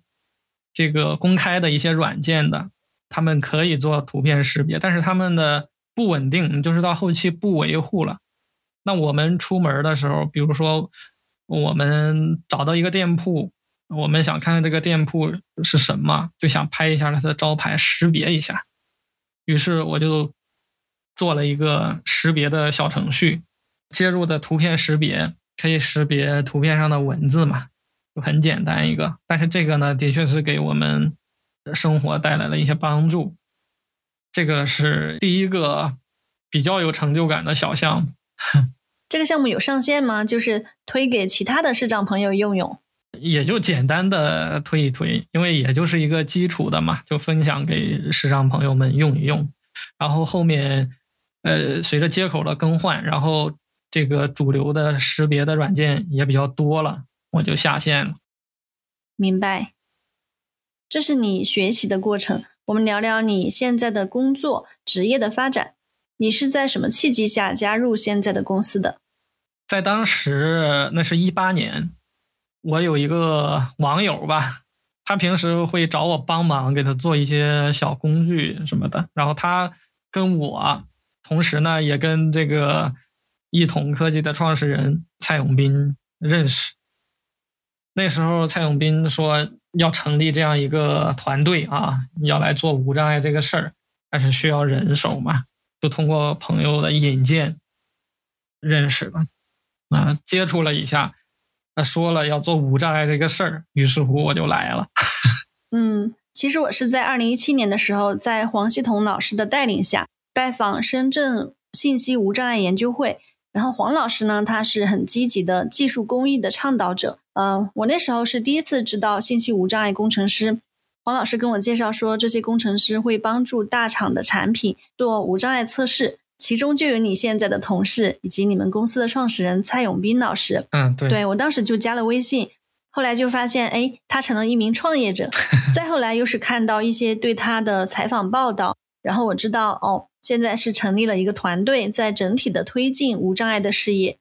这个公开的一些软件的，他们可以做图片识别，但是他们的不稳定，就是到后期不维护了。那我们出门的时候，比如说我们找到一个店铺。我们想看看这个店铺是什么，就想拍一下它的招牌，识别一下。于是我就做了一个识别的小程序，接入的图片识别可以识别图片上的文字嘛，很简单一个。但是这个呢，的确是给我们生活带来了一些帮助。这个是第一个比较有成就感的小项目。这个项目有上线吗？就是推给其他的市长朋友用用。也就简单的推一推，因为也就是一个基础的嘛，就分享给市长朋友们用一用。然后后面，呃，随着接口的更换，然后这个主流的识别的软件也比较多了，我就下线了。明白。这是你学习的过程。我们聊聊你现在的工作职业的发展。你是在什么契机下加入现在的公司的？在当时，那是一八年，我有一个网友吧，他平时会找我帮忙，给他做一些小工具什么的。然后他跟我，同时呢，也跟这个一统科技的创始人蔡永斌认识。那时候，蔡永斌说要成立这样一个团队啊，要来做无障碍这个事儿，但是需要人手嘛。就通过朋友的引荐认识了，啊，接触了一下，他说了要做无障碍这个事儿，于是乎我就来了。嗯，其实我是在二零一七年的时候，在黄希彤老师的带领下拜访深圳信息无障碍研究会，然后黄老师呢，他是很积极的技术公益的倡导者。嗯，我那时候是第一次知道信息无障碍工程师。黄老师跟我介绍说，这些工程师会帮助大厂的产品做无障碍测试，其中就有你现在的同事以及你们公司的创始人蔡永斌老师。嗯，对，对我当时就加了微信，后来就发现，哎，他成了一名创业者。再后来又是看到一些对他的采访报道，然后我知道，哦，现在是成立了一个团队，在整体的推进无障碍的事业。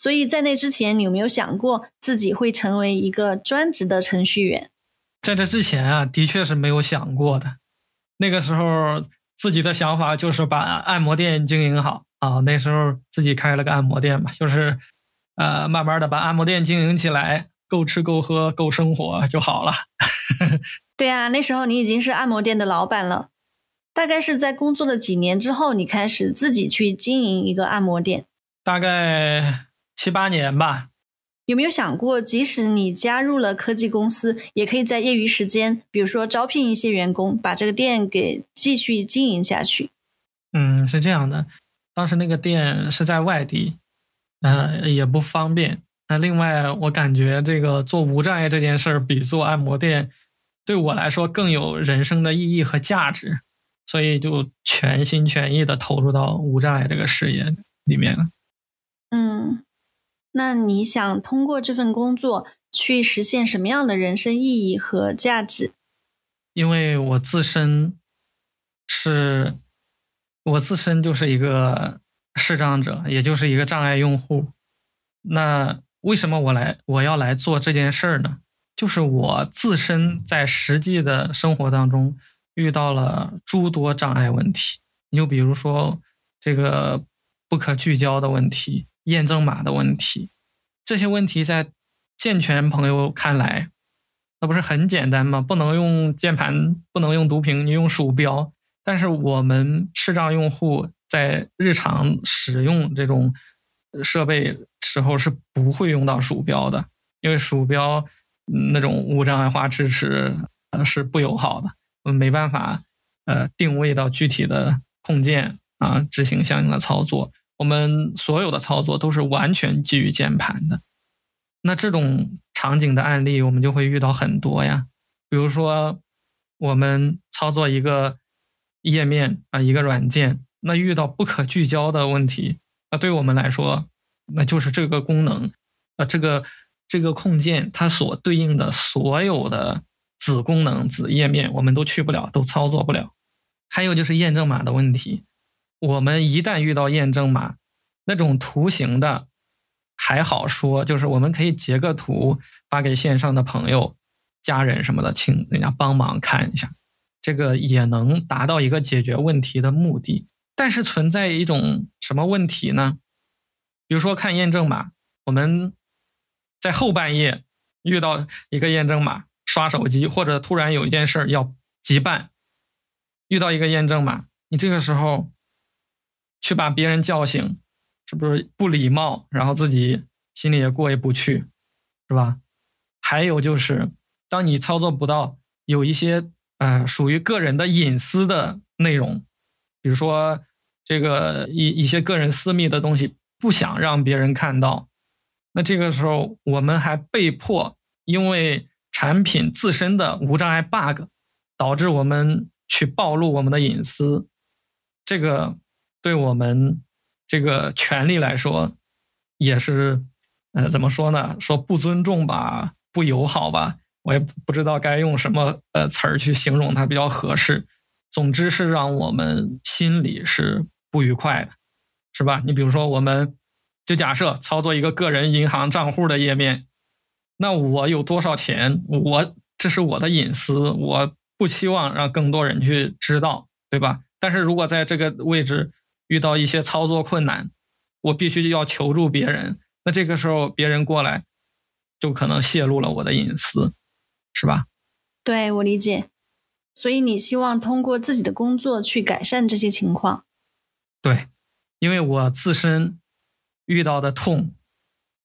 所以在那之前，你有没有想过自己会成为一个专职的程序员？在这之前啊，的确是没有想过的。那个时候自己的想法就是把按摩店经营好啊。那时候自己开了个按摩店嘛，就是呃，慢慢的把按摩店经营起来，够吃够喝够生活就好了。对啊，那时候你已经是按摩店的老板了。大概是在工作了几年之后，你开始自己去经营一个按摩店。大概七八年吧。有没有想过，即使你加入了科技公司，也可以在业余时间，比如说招聘一些员工，把这个店给继续经营下去？嗯，是这样的。当时那个店是在外地，呃，也不方便。那另外，我感觉这个做无障碍这件事儿，比做按摩店对我来说更有人生的意义和价值，所以就全心全意的投入到无障碍这个事业里面了。嗯。那你想通过这份工作去实现什么样的人生意义和价值？因为我自身是，我自身就是一个视障者，也就是一个障碍用户。那为什么我来我要来做这件事儿呢？就是我自身在实际的生活当中遇到了诸多障碍问题。你就比如说这个不可聚焦的问题。验证码的问题，这些问题在健全朋友看来，那不是很简单吗？不能用键盘，不能用读屏，你用鼠标。但是我们视障用户在日常使用这种设备时候是不会用到鼠标的，因为鼠标那种无障碍化支持是不友好的，我们没办法呃定位到具体的控件啊，执行相应的操作。我们所有的操作都是完全基于键盘的，那这种场景的案例我们就会遇到很多呀。比如说，我们操作一个页面啊，一个软件，那遇到不可聚焦的问题，那对我们来说，那就是这个功能啊，这个这个控件它所对应的所有的子功能、子页面，我们都去不了，都操作不了。还有就是验证码的问题。我们一旦遇到验证码，那种图形的还好说，就是我们可以截个图发给线上的朋友、家人什么的，请人家帮忙看一下，这个也能达到一个解决问题的目的。但是存在一种什么问题呢？比如说看验证码，我们在后半夜遇到一个验证码，刷手机或者突然有一件事要急办，遇到一个验证码，你这个时候。去把别人叫醒，是不是不礼貌？然后自己心里也过意不去，是吧？还有就是，当你操作不到有一些呃属于个人的隐私的内容，比如说这个一一些个人私密的东西，不想让别人看到，那这个时候我们还被迫因为产品自身的无障碍 bug，导致我们去暴露我们的隐私，这个对我们这个权利来说也是。呃，怎么说呢？说不尊重吧，不友好吧，我也不知道该用什么呃词儿去形容它比较合适。总之是让我们心里是不愉快的，是吧？你比如说，我们就假设操作一个个人银行账户的页面，那我有多少钱，我这是我的隐私，我不期望让更多人去知道，对吧？但是如果在这个位置遇到一些操作困难，我必须要求助别人。那这个时候别人过来，就可能泄露了我的隐私，是吧？对我理解。所以你希望通过自己的工作去改善这些情况？对，因为我自身遇到的痛，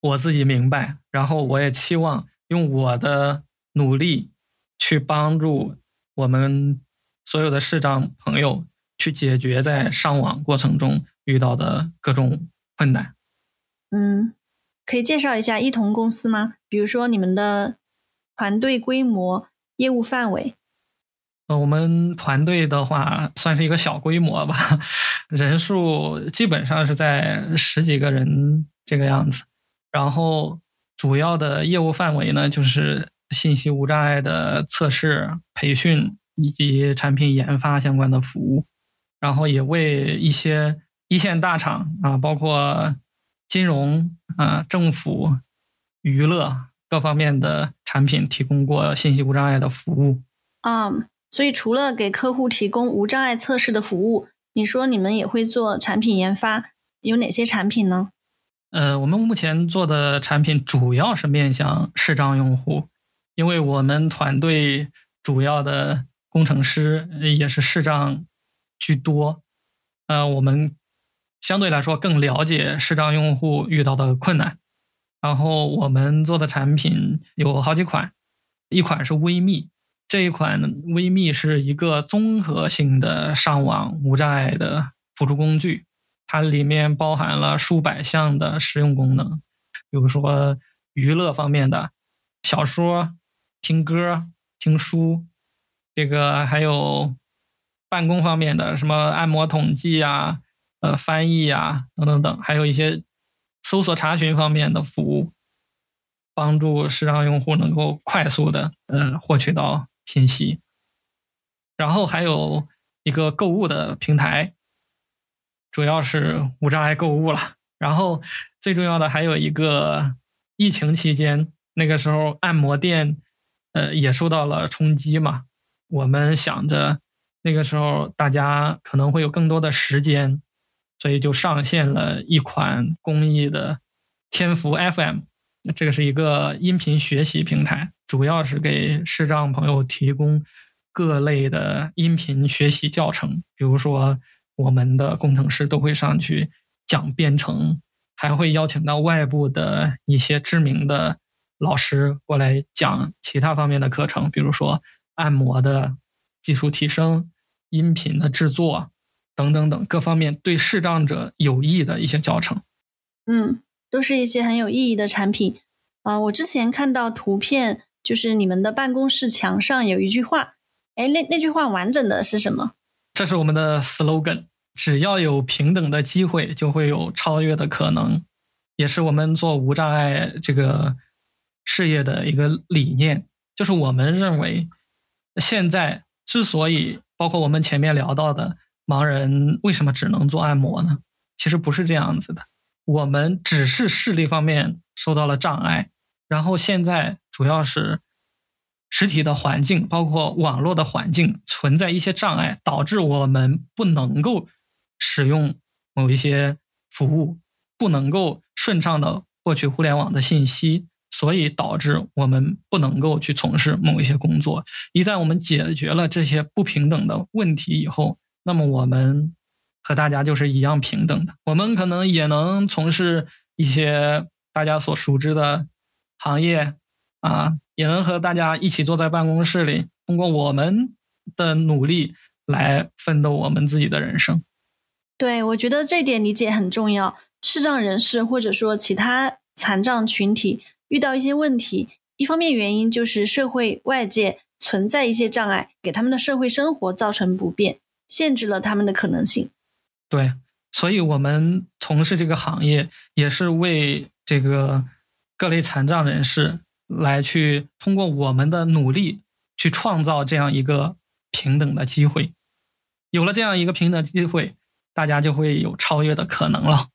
我自己明白，然后我也期望用我的努力去帮助我们所有的视障朋友去解决在上网过程中遇到的各种困难。嗯。可以介绍一下一同公司吗？比如说你们的团队规模、业务范围。呃，我们团队的话算是一个小规模吧，人数基本上是在十几个人这个样子。然后主要的业务范围呢，就是信息无障碍的测试、培训以及产品研发相关的服务。然后也为一些一线大厂啊，包括。金融啊，政府、娱乐各方面的产品提供过信息无障碍的服务啊，所以除了给客户提供无障碍测试的服务，你说你们也会做产品研发，有哪些产品呢？呃，我们目前做的产品主要是面向视障用户，因为我们团队主要的工程师也是视障居多，呃，我们。相对来说更了解视障用户遇到的困难，然后我们做的产品有好几款，一款是微密，这一款微密是一个综合性的上网无障碍的辅助工具，它里面包含了数百项的实用功能，比如说娱乐方面的小说、听歌、听书，这个还有办公方面的什么按摩统计啊。呃，翻译呀，等等等，还有一些搜索查询方面的服务，帮助视障用户能够快速的呃获取到信息。然后还有一个购物的平台，主要是无障碍购物了。然后最重要的还有一个，疫情期间那个时候按摩店呃也受到了冲击嘛，我们想着那个时候大家可能会有更多的时间。所以就上线了一款公益的天福 FM，这个是一个音频学习平台，主要是给视障朋友提供各类的音频学习教程。比如说，我们的工程师都会上去讲编程，还会邀请到外部的一些知名的老师过来讲其他方面的课程，比如说按摩的技术提升、音频的制作。等等等各方面对视障者有益的一些教程，嗯，都是一些很有意义的产品啊。我之前看到图片，就是你们的办公室墙上有一句话，哎，那那句话完整的是什么？这是我们的 slogan：只要有平等的机会，就会有超越的可能，也是我们做无障碍这个事业的一个理念。就是我们认为，现在之所以包括我们前面聊到的。盲人为什么只能做按摩呢？其实不是这样子的，我们只是视力方面受到了障碍，然后现在主要是实体的环境，包括网络的环境存在一些障碍，导致我们不能够使用某一些服务，不能够顺畅的获取互联网的信息，所以导致我们不能够去从事某一些工作。一旦我们解决了这些不平等的问题以后，那么我们和大家就是一样平等的，我们可能也能从事一些大家所熟知的行业啊，也能和大家一起坐在办公室里，通过我们的努力来奋斗我们自己的人生。对，我觉得这点理解很重要。视障人士或者说其他残障群体遇到一些问题，一方面原因就是社会外界存在一些障碍，给他们的社会生活造成不便，限制了他们的可能性。对，所以我们从事这个行业，也是为这个各类残障人士来去通过我们的努力去创造这样一个平等的机会。有了这样一个平等机会。大家就会有超越的可能了。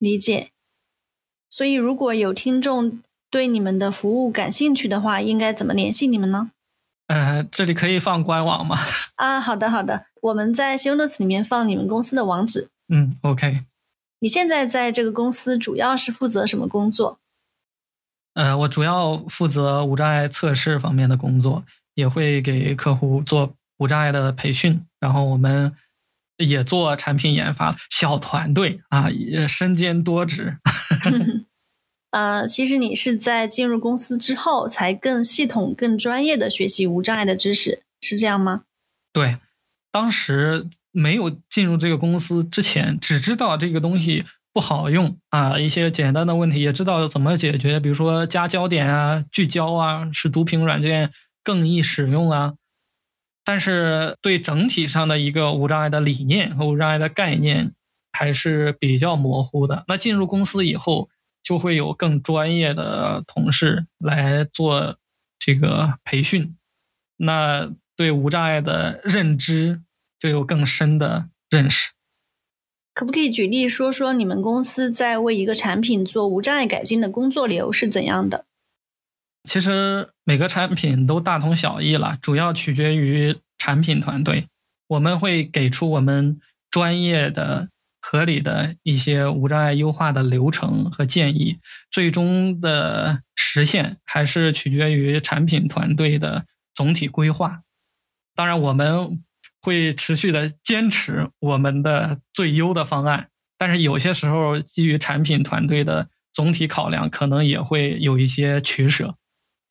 理解。所以，如果有听众对你们的服务感兴趣的话，应该怎么联系你们呢？呃，这里可以放官网吗？啊，好的，好的。我们在 show notes 里面放你们公司的网址。嗯，OK。你现在在这个公司主要是负责什么工作？呃，我主要负责无障碍测试方面的工作，也会给客户做无障碍的培训，然后我们。也做产品研发，小团队啊，也身兼多职。呃，其实你是在进入公司之后，才更系统、更专业的学习无障碍的知识，是这样吗？对，当时没有进入这个公司之前，只知道这个东西不好用啊，一些简单的问题也知道怎么解决，比如说加焦点啊、聚焦啊，使读屏软件更易使用啊。但是对整体上的一个无障碍的理念和无障碍的概念还是比较模糊的。那进入公司以后，就会有更专业的同事来做这个培训，那对无障碍的认知就有更深的认识。可不可以举例说说你们公司在为一个产品做无障碍改进的工作流是怎样的？其实每个产品都大同小异了，主要取决于产品团队。我们会给出我们专业的、合理的一些无障碍优化的流程和建议，最终的实现还是取决于产品团队的总体规划。当然，我们会持续的坚持我们的最优的方案，但是有些时候基于产品团队的总体考量，可能也会有一些取舍。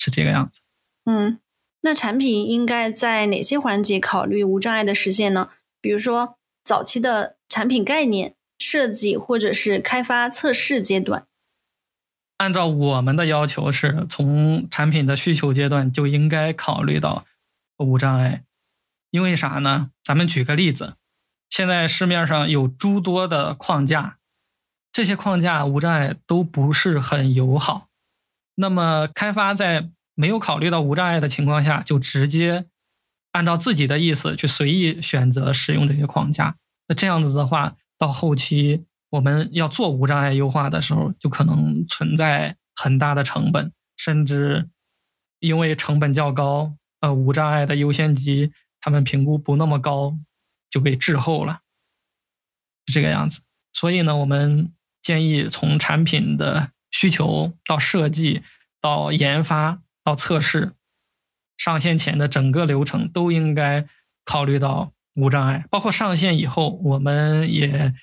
是这个样子，嗯，那产品应该在哪些环节考虑无障碍的实现呢？比如说早期的产品概念设计，或者是开发测试阶段。按照我们的要求，是从产品的需求阶段就应该考虑到无障碍，因为啥呢？咱们举个例子，现在市面上有诸多的框架，这些框架无障碍都不是很友好。那么，开发在没有考虑到无障碍的情况下，就直接按照自己的意思去随意选择使用这些框架。那这样子的话，到后期我们要做无障碍优化的时候，就可能存在很大的成本，甚至因为成本较高，呃，无障碍的优先级他们评估不那么高，就被滞后了，是这个样子。所以呢，我们建议从产品的。需求到设计，到研发，到测试，上线前的整个流程都应该考虑到无障碍。包括上线以后，我们也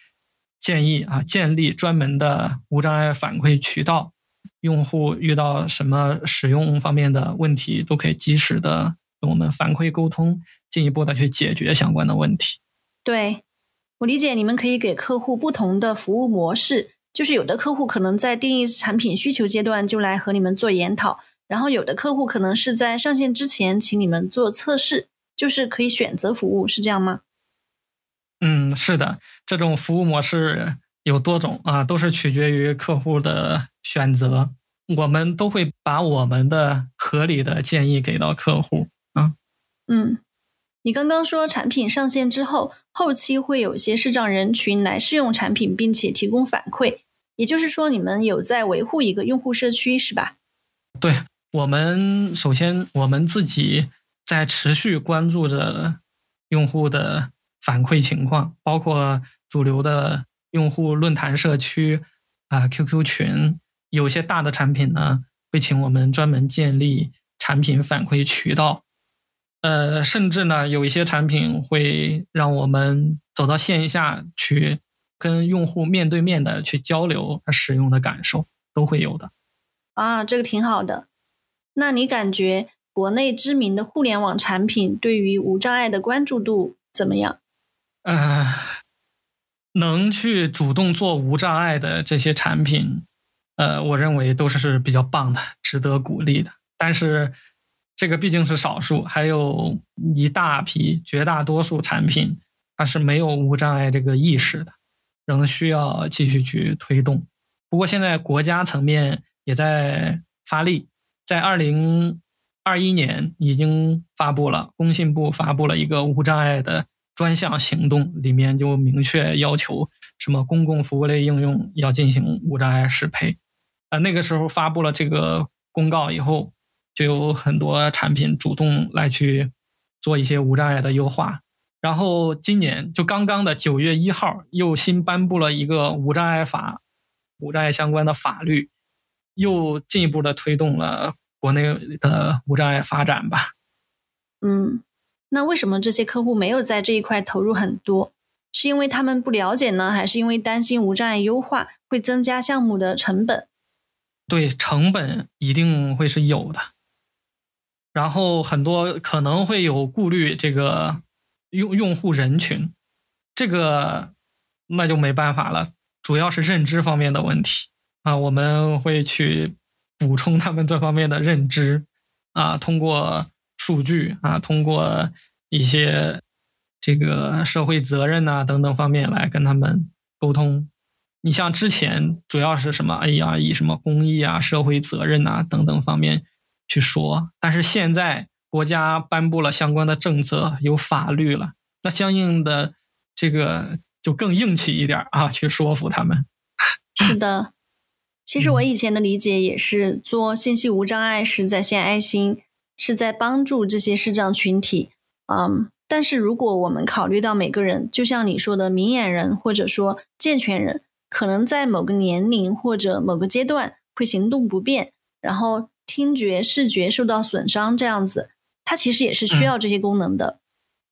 建议啊，建立专门的无障碍反馈渠道，用户遇到什么使用方面的问题，都可以及时的跟我们反馈沟通，进一步的去解决相关的问题。对我理解，你们可以给客户不同的服务模式。就是有的客户可能在定义产品需求阶段就来和你们做研讨，然后有的客户可能是在上线之前请你们做测试，就是可以选择服务，是这样吗？嗯，是的，这种服务模式有多种啊，都是取决于客户的选择。我们都会把我们的合理的建议给到客户啊。嗯，你刚刚说产品上线之后，后期会有些视障人群来试用产品，并且提供反馈。也就是说，你们有在维护一个用户社区，是吧？对我们，首先我们自己在持续关注着用户的反馈情况，包括主流的用户论坛社区啊、QQ 群，有些大的产品呢会请我们专门建立产品反馈渠道，呃，甚至呢有一些产品会让我们走到线下去。跟用户面对面的去交流，他使用的感受都会有的。啊，这个挺好的。那你感觉国内知名的互联网产品对于无障碍的关注度怎么样？呃，能去主动做无障碍的这些产品，呃，我认为都是比较棒的，值得鼓励的。但是这个毕竟是少数，还有一大批绝大多数产品它是没有无障碍这个意识的，仍需要继续去推动。不过现在国家层面。也在发力，在二零二一年已经发布了，工信部发布了一个无障碍的专项行动，里面就明确要求什么公共服务类应用要进行无障碍适配。啊，那个时候发布了这个公告以后，就有很多产品主动来去做一些无障碍的优化。然后今年就刚刚的九月一号，又新颁布了一个无障碍法，无障碍相关的法律。又进一步的推动了国内的无障碍发展吧。嗯，那为什么这些客户没有在这一块投入很多？是因为他们不了解呢，还是因为担心无障碍优化会增加项目的成本？对，成本一定会是有的。然后很多可能会有顾虑，这个用用户人群，这个那就没办法了，主要是认知方面的问题。啊，我们会去补充他们这方面的认知啊，通过数据啊，通过一些这个社会责任呐等等方面来跟他们沟通。你像之前主要是什么？哎呀，以什么公益啊、社会责任呐等等方面去说。但是现在国家颁布了相关的政策，有法律了，那相应的这个就更硬气一点啊，去说服他们。是的。其实我以前的理解也是，做信息无障碍是在献爱心，是在帮助这些视障群体。嗯，但是如果我们考虑到每个人，就像你说的明眼人或者说健全人，可能在某个年龄或者某个阶段会行动不便，然后听觉、视觉受到损伤，这样子，它其实也是需要这些功能的。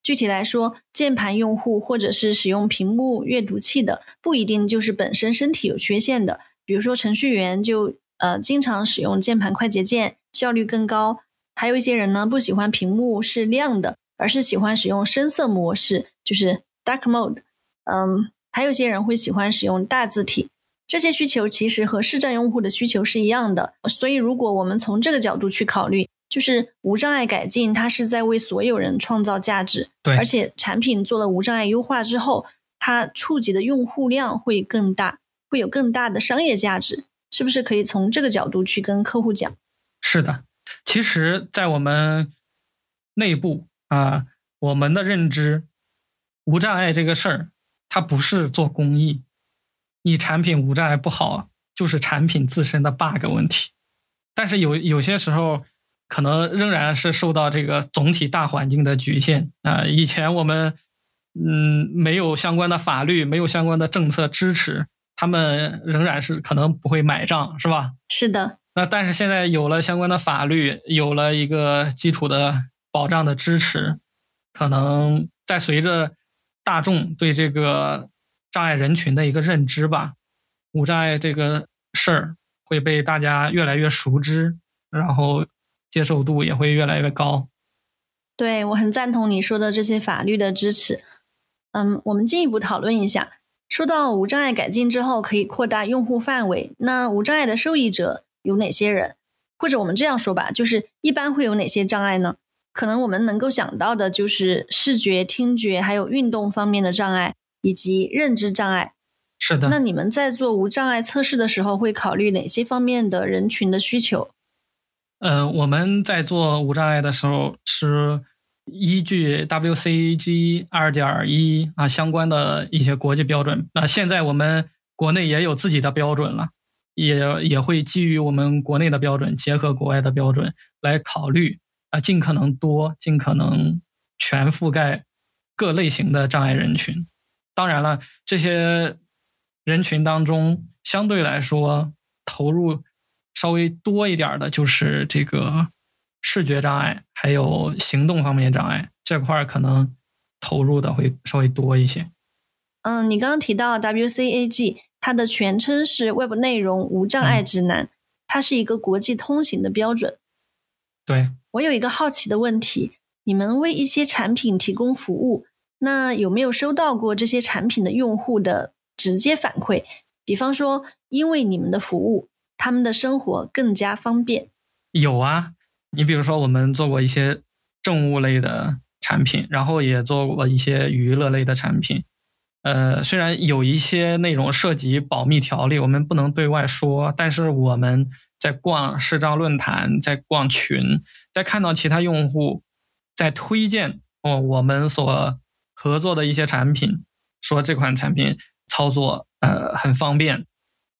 具体来说，键盘用户或者是使用屏幕阅读器的，不一定就是本身身体有缺陷的。比如说程序员就呃经常使用键盘快捷键，效率更高。还有一些人呢不喜欢屏幕是亮的，而是喜欢使用深色模式，就是 dark mode。嗯，还有些人会喜欢使用大字体。这些需求其实和视障用户的需求是一样的。所以如果我们从这个角度去考虑，就是无障碍改进，它是在为所有人创造价值。对，而且产品做了无障碍优化之后，它触及的用户量会更大。会有更大的商业价值，是不是可以从这个角度去跟客户讲？是的，其实，在我们内部啊，我们的认知，无障碍这个事儿，它不是做公益，你产品无障碍不好，就是产品自身的 bug 问题。但是有有些时候，可能仍然是受到这个总体大环境的局限啊。以前我们嗯没有相关的法律，没有相关的政策支持。他们仍然是可能不会买账，是吧？是的。那但是现在有了相关的法律，有了一个基础的保障的支持，可能在随着大众对这个障碍人群的一个认知吧，无障碍这个事儿会被大家越来越熟知，然后接受度也会越来越高。对我很赞同你说的这些法律的支持。嗯，我们进一步讨论一下。说到无障碍改进之后可以扩大用户范围，那无障碍的受益者有哪些人？或者我们这样说吧，就是一般会有哪些障碍呢？可能我们能够想到的就是视觉、听觉还有运动方面的障碍，以及认知障碍。是的。那你们在做无障碍测试的时候，会考虑哪些方面的人群的需求？嗯，我们在做无障碍的时候是。依据 WCG 二点一啊相关的一些国际标准，那现在我们国内也有自己的标准了，也也会基于我们国内的标准，结合国外的标准来考虑啊，尽可能多、尽可能全覆盖各类型的障碍人群。当然了，这些人群当中，相对来说投入稍微多一点的，就是这个。视觉障碍还有行动方面的障碍这块可能投入的会稍微多一些。嗯，你刚刚提到 WCAG，它它的全称是 Web 内容无障碍指南，它是一个国际通行的标准。对，我有一个好奇的问题：你们为一些产品提供服务，那有没有收到过这些产品的用户的直接反馈？比方说，因为你们的服务，他们的生活更加方便。有啊，你比如说，我们做过一些政务类的产品，然后也做过一些娱乐类的产品。呃，虽然有一些内容涉及保密条例，我们不能对外说，但是我们在逛视障论坛，在逛群，在看到其他用户在推荐哦我们所合作的一些产品，说这款产品操作呃很方便。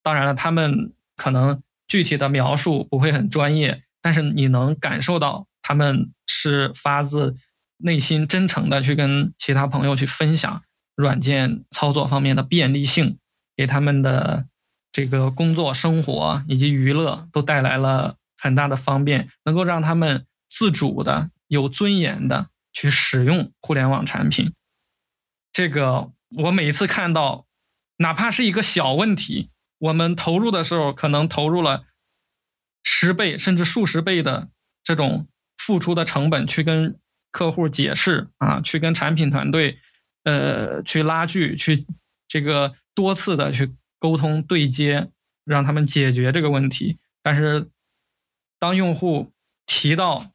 当然了，他们可能具体的描述不会很专业，但是你能感受到他们是发自内心真诚的去跟其他朋友去分享。软件操作方面的便利性，给他们的这个工作、生活以及娱乐都带来了很大的方便，能够让他们自主的、有尊严的去使用互联网产品。这个我每一次看到，哪怕是一个小问题，我们投入的时候可能投入了十倍甚至数十倍的这种付出的成本，去跟客户解释啊，去跟产品团队。呃，去拉锯，去这个多次的去沟通对接，让他们解决这个问题。但是，当用户提到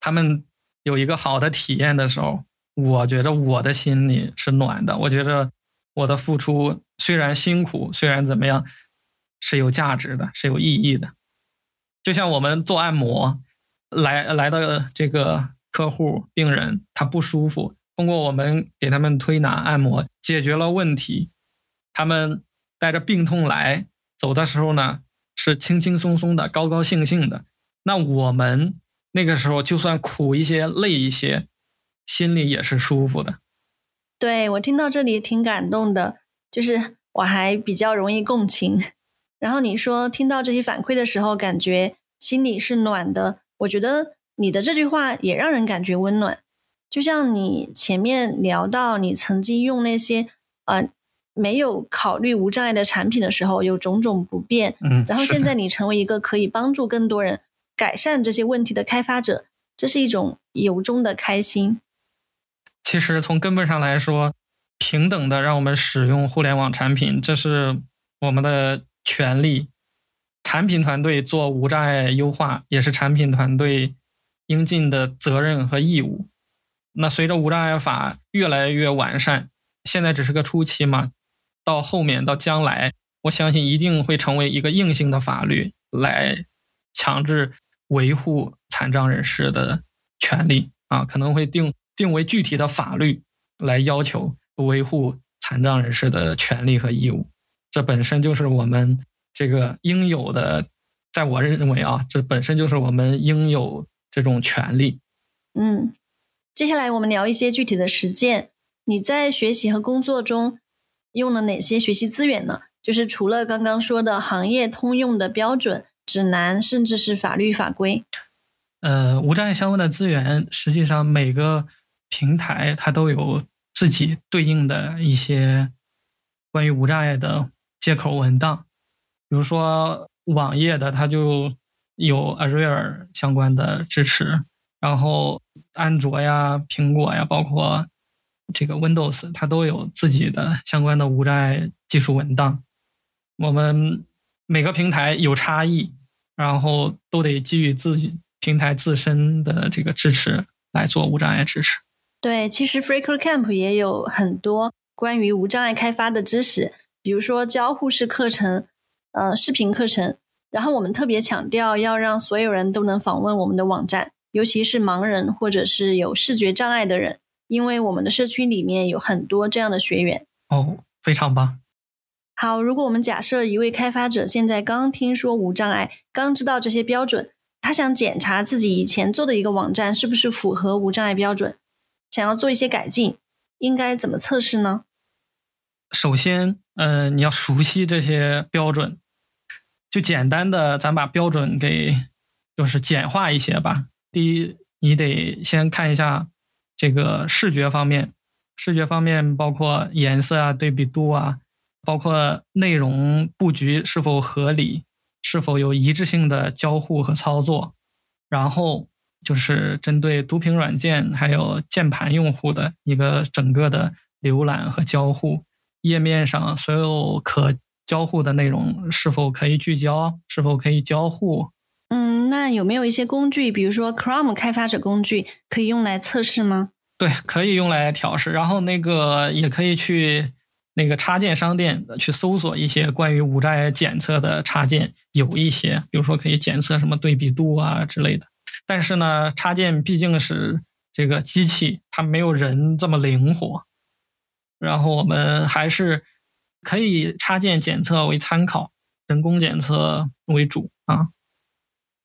他们有一个好的体验的时候，我觉得我的心里是暖的。我觉得我的付出虽然辛苦，虽然怎么样，是有价值的，是有意义的。就像我们做按摩，来来的这个客户病人，他不舒服。通过我们给他们推拿按摩，解决了问题。他们带着病痛来，走的时候呢，是轻轻松松的，高高兴兴的。那我们那个时候就算苦一些、累一些，心里也是舒服的。对我听到这里挺感动的，就是我还比较容易共情。然后你说听到这些反馈的时候，感觉心里是暖的。我觉得你的这句话也让人感觉温暖。就像你前面聊到，你曾经用那些呃没有考虑无障碍的产品的时候，有种种不便。嗯，然后现在你成为一个可以帮助更多人改善这些问题的开发者，这是一种由衷的开心。其实从根本上来说，平等的让我们使用互联网产品，这是我们的权利。产品团队做无障碍优化，也是产品团队应尽的责任和义务。那随着无障碍法越来越完善，现在只是个初期嘛，到后面到将来，我相信一定会成为一个硬性的法律，来强制维护残障人士的权利啊，可能会定定为具体的法律来要求维护残障人士的权利和义务。这本身就是我们这个应有的，在我认为啊，这本身就是我们应有这种权利。嗯。接下来我们聊一些具体的实践。你在学习和工作中用了哪些学习资源呢？就是除了刚刚说的行业通用的标准、指南，甚至是法律法规。呃，无障碍相关的资源，实际上每个平台它都有自己对应的一些关于无障碍的接口文档。比如说网页的，它就有 Aria 相关的支持。然后，安卓呀、苹果呀，包括这个 Windows，它都有自己的相关的无障碍技术文档。我们每个平台有差异，然后都得基于自己平台自身的这个支持来做无障碍支持。对，其实 FreeCodeCamp 也有很多关于无障碍开发的知识，比如说交互式课程、呃视频课程。然后我们特别强调要让所有人都能访问我们的网站。尤其是盲人或者是有视觉障碍的人，因为我们的社区里面有很多这样的学员哦，非常棒。好，如果我们假设一位开发者现在刚听说无障碍，刚知道这些标准，他想检查自己以前做的一个网站是不是符合无障碍标准，想要做一些改进，应该怎么测试呢？首先，嗯，你要熟悉这些标准，就简单的，咱把标准给就是简化一些吧。第一，你得先看一下这个视觉方面，视觉方面包括颜色啊、对比度啊，包括内容布局是否合理，是否有一致性的交互和操作，然后就是针对读屏软件还有键盘用户的一个整个的浏览和交互，页面上所有可交互的内容是否可以聚焦，是否可以交互。嗯，那有没有一些工具，比如说 Chrome 开发者工具，可以用来测试吗？对，可以用来调试。然后那个也可以去那个插件商店去搜索一些关于无障碍检测的插件，有一些，比如说可以检测什么对比度啊之类的。但是呢，插件毕竟是这个机器，它没有人这么灵活。然后我们还是可以插件检测为参考，人工检测为主啊。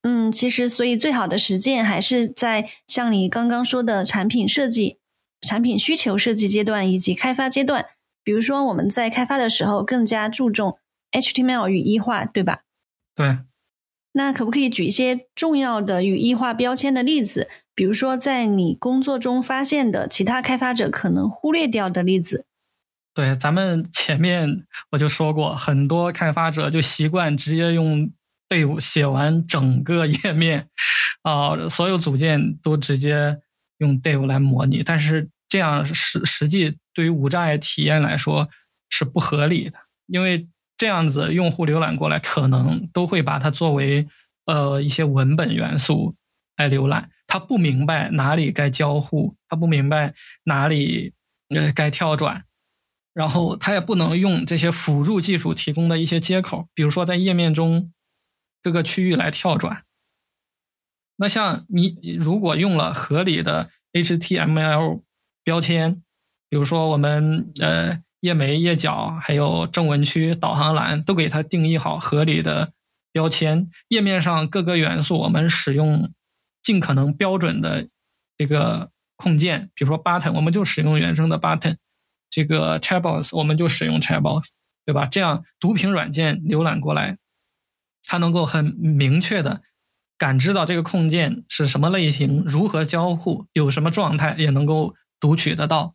嗯，其实，所以最好的实践还是在像你刚刚说的产品设计、产品需求设计阶段以及开发阶段。比如说，我们在开发的时候更加注重 HTML 语义化，对吧？对。那可不可以举一些重要的语义化标签的例子？比如说，在你工作中发现的其他开发者可能忽略掉的例子？对，咱们前面我就说过，很多开发者就习惯直接用。队伍写完整个页面，啊，所有组件都直接用队伍来模拟，但是这样实实际对于无障碍体验来说是不合理的，因为这样子用户浏览过来可能都会把它作为呃一些文本元素来浏览，他不明白哪里该交互，他不明白哪里呃该跳转，然后他也不能用这些辅助技术提供的一些接口，比如说在页面中。各个区域来跳转。那像你如果用了合理的 HTML 标签，比如说我们呃页眉、页脚还有正文区、导航栏都给它定义好合理的标签，页面上各个元素我们使用尽可能标准的这个控件，比如说 button，我们就使用原生的 button；这个 checkbox 我们就使用 checkbox，对吧？这样读屏软件浏览过来。它能够很明确的感知到这个控件是什么类型，如何交互，有什么状态，也能够读取得到。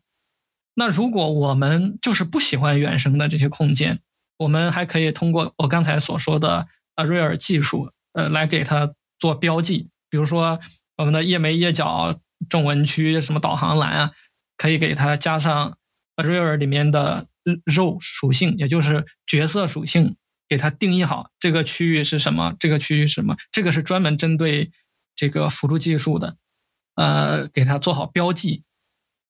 那如果我们就是不喜欢原生的这些控件，我们还可以通过我刚才所说的 Array 技术，呃，来给它做标记。比如说我们的页眉、页脚、正文区、什么导航栏啊，可以给它加上 Array 里面的肉属性，也就是角色属性。给它定义好这个区域是什么，这个区域是什么，这个是专门针对这个辅助技术的，呃，给它做好标记，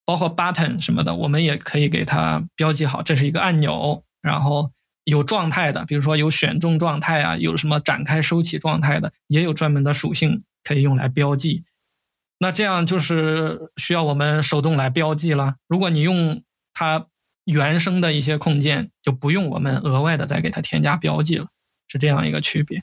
包括 button 什么的，我们也可以给它标记好，这是一个按钮，然后有状态的，比如说有选中状态啊，有什么展开收起状态的，也有专门的属性可以用来标记。那这样就是需要我们手动来标记了。如果你用它。原生的一些控件就不用我们额外的再给它添加标记了，是这样一个区别。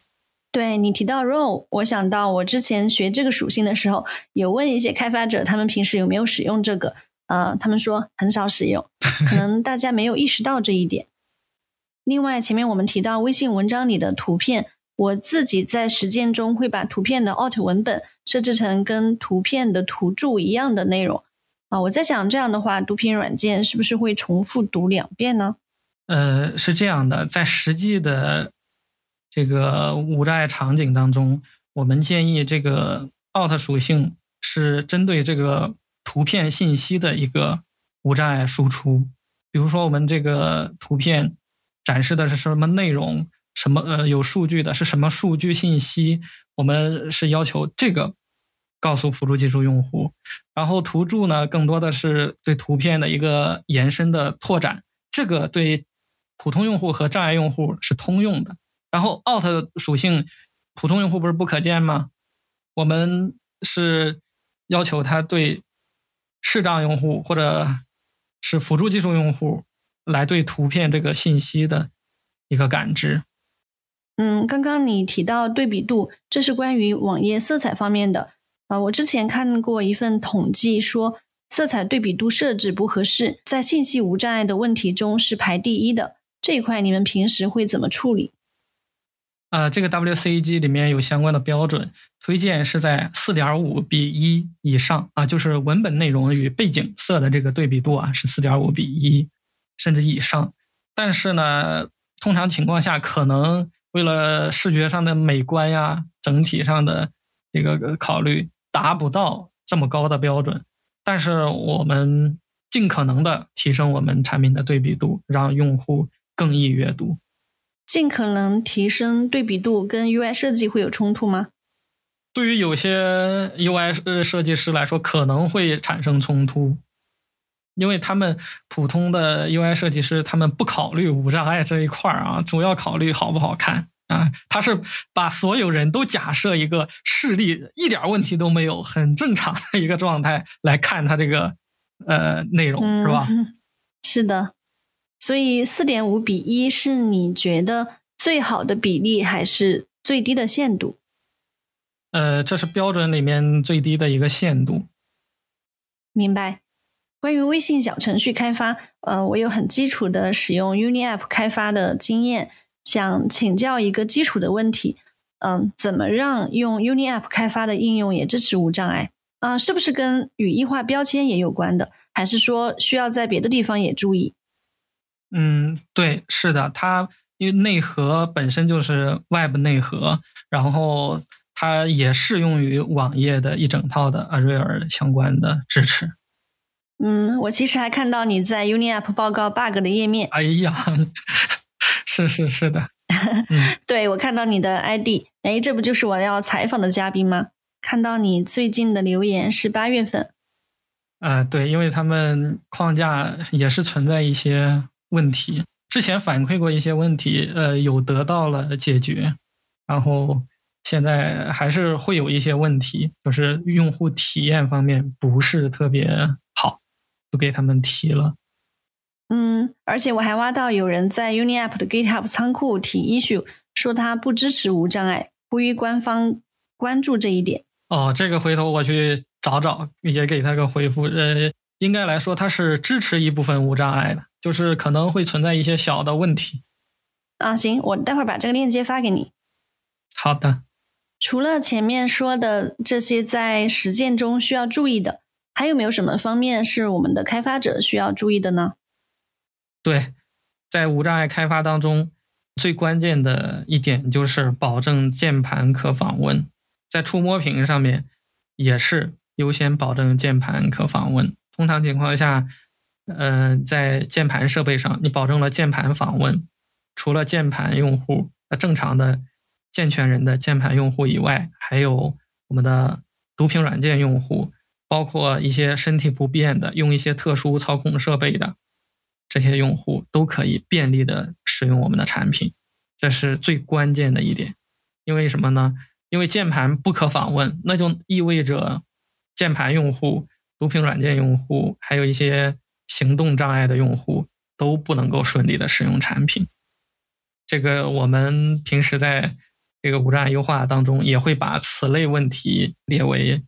对你提到 row，我想到我之前学这个属性的时候，有问一些开发者，他们平时有没有使用这个？呃，他们说很少使用，可能大家没有意识到这一点。另外，前面我们提到微信文章里的图片，我自己在实践中会把图片的 alt 文本设置成跟图片的图注一样的内容。啊，我在想这样的话，读屏软件是不是会重复读两遍呢？呃，是这样的，在实际的这个无障碍场景当中，我们建议这个 alt 属性是针对这个图片信息的一个无障碍输出。比如说，我们这个图片展示的是什么内容，什么呃有数据的是什么数据信息，我们是要求这个。告诉辅助技术用户，然后图注呢，更多的是对图片的一个延伸的拓展，这个对普通用户和障碍用户是通用的。然后 alt 属性，普通用户不是不可见吗？我们是要求它对视障用户或者是辅助技术用户来对图片这个信息的一个感知。嗯，刚刚你提到对比度，这是关于网页色彩方面的。啊，我之前看过一份统计，说色彩对比度设置不合适，在信息无障碍的问题中是排第一的。这一块你们平时会怎么处理？呃，这个 WCAG 里面有相关的标准，推荐是在四点五比一以上啊，就是文本内容与背景色的这个对比度啊是四点五比一甚至以上。但是呢，通常情况下，可能为了视觉上的美观呀，整体上的这个考虑，达不到这么高的标准。但是我们尽可能的提升我们产品的对比度，让用户更易阅读。尽可能提升对比度，跟 UI 设计会有冲突吗？对于有些 UI 设计师来说，可能会产生冲突。因为他们普通的 UI 设计师，他们不考虑无障碍这一块儿啊，主要考虑好不好看啊。他是把所有人都假设一个视力一点问题都没有、很正常的一个状态来看他这个呃内容，是吧？是的。所以四点五比一是你觉得最好的比例，还是最低的限度？呃，这是标准里面最低的一个限度。明白。关于微信小程序开发，呃，我有很基础的使用 Uni App 开发的经验，想请教一个基础的问题，嗯，怎么让用 Uni App 开发的应用也支持无障碍？啊，是不是跟语义化标签也有关的？还是说需要在别的地方也注意？嗯，对，是的，它因为内核本身就是 Web 内核，然后它也适用于网页的一整套的 Array 相关的支持。嗯，我其实还看到你在 Uni App 报告 bug 的页面。哎呀，是是是的，对我看到你的 ID，哎，这不就是我要采访的嘉宾吗？看到你最近的留言是八月份。呃，对，因为他们框架也是存在一些问题，之前反馈过一些问题，呃，有得到了解决，然后现在还是会有一些问题，就是用户体验方面不是特别好。都给他们提了，嗯，而且我还挖到有人在 Uni App 的 GitHub 仓库提 issue，说他不支持无障碍，呼吁官方关注这一点。哦，这个回头我去找找，也给他个回复。呃，应该来说他是支持一部分无障碍的，就是可能会存在一些小的问题。啊，行，我待会儿把这个链接发给你。好的。除了前面说的这些，在实践中需要注意的。还有没有什么方面是我们的开发者需要注意的呢？对，在无障碍开发当中，最关键的一点就是保证键盘可访问。在触摸屏上面，也是优先保证键盘可访问。通常情况下，呃，在键盘设备上，你保证了键盘访问，除了键盘用户，那正常的健全人的键盘用户以外，还有我们的读屏软件用户。包括一些身体不便的、用一些特殊操控设备的这些用户，都可以便利的使用我们的产品，这是最关键的一点。因为什么呢？因为键盘不可访问，那就意味着键盘用户、读屏软件用户，还有一些行动障碍的用户都不能够顺利的使用产品。这个我们平时在这个无障碍优化当中，也会把此类问题列为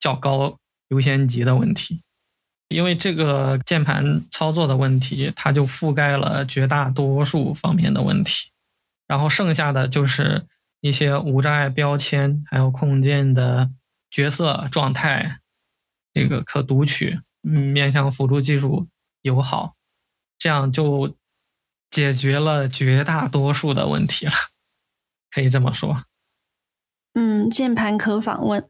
较高。优先级的问题，因为这个键盘操作的问题，它就覆盖了绝大多数方面的问题，然后剩下的就是一些无障碍标签，还有控件的角色状态，这个可读取，面向辅助技术友好，这样就解决了绝大多数的问题了，可以这么说。嗯，键盘可访问。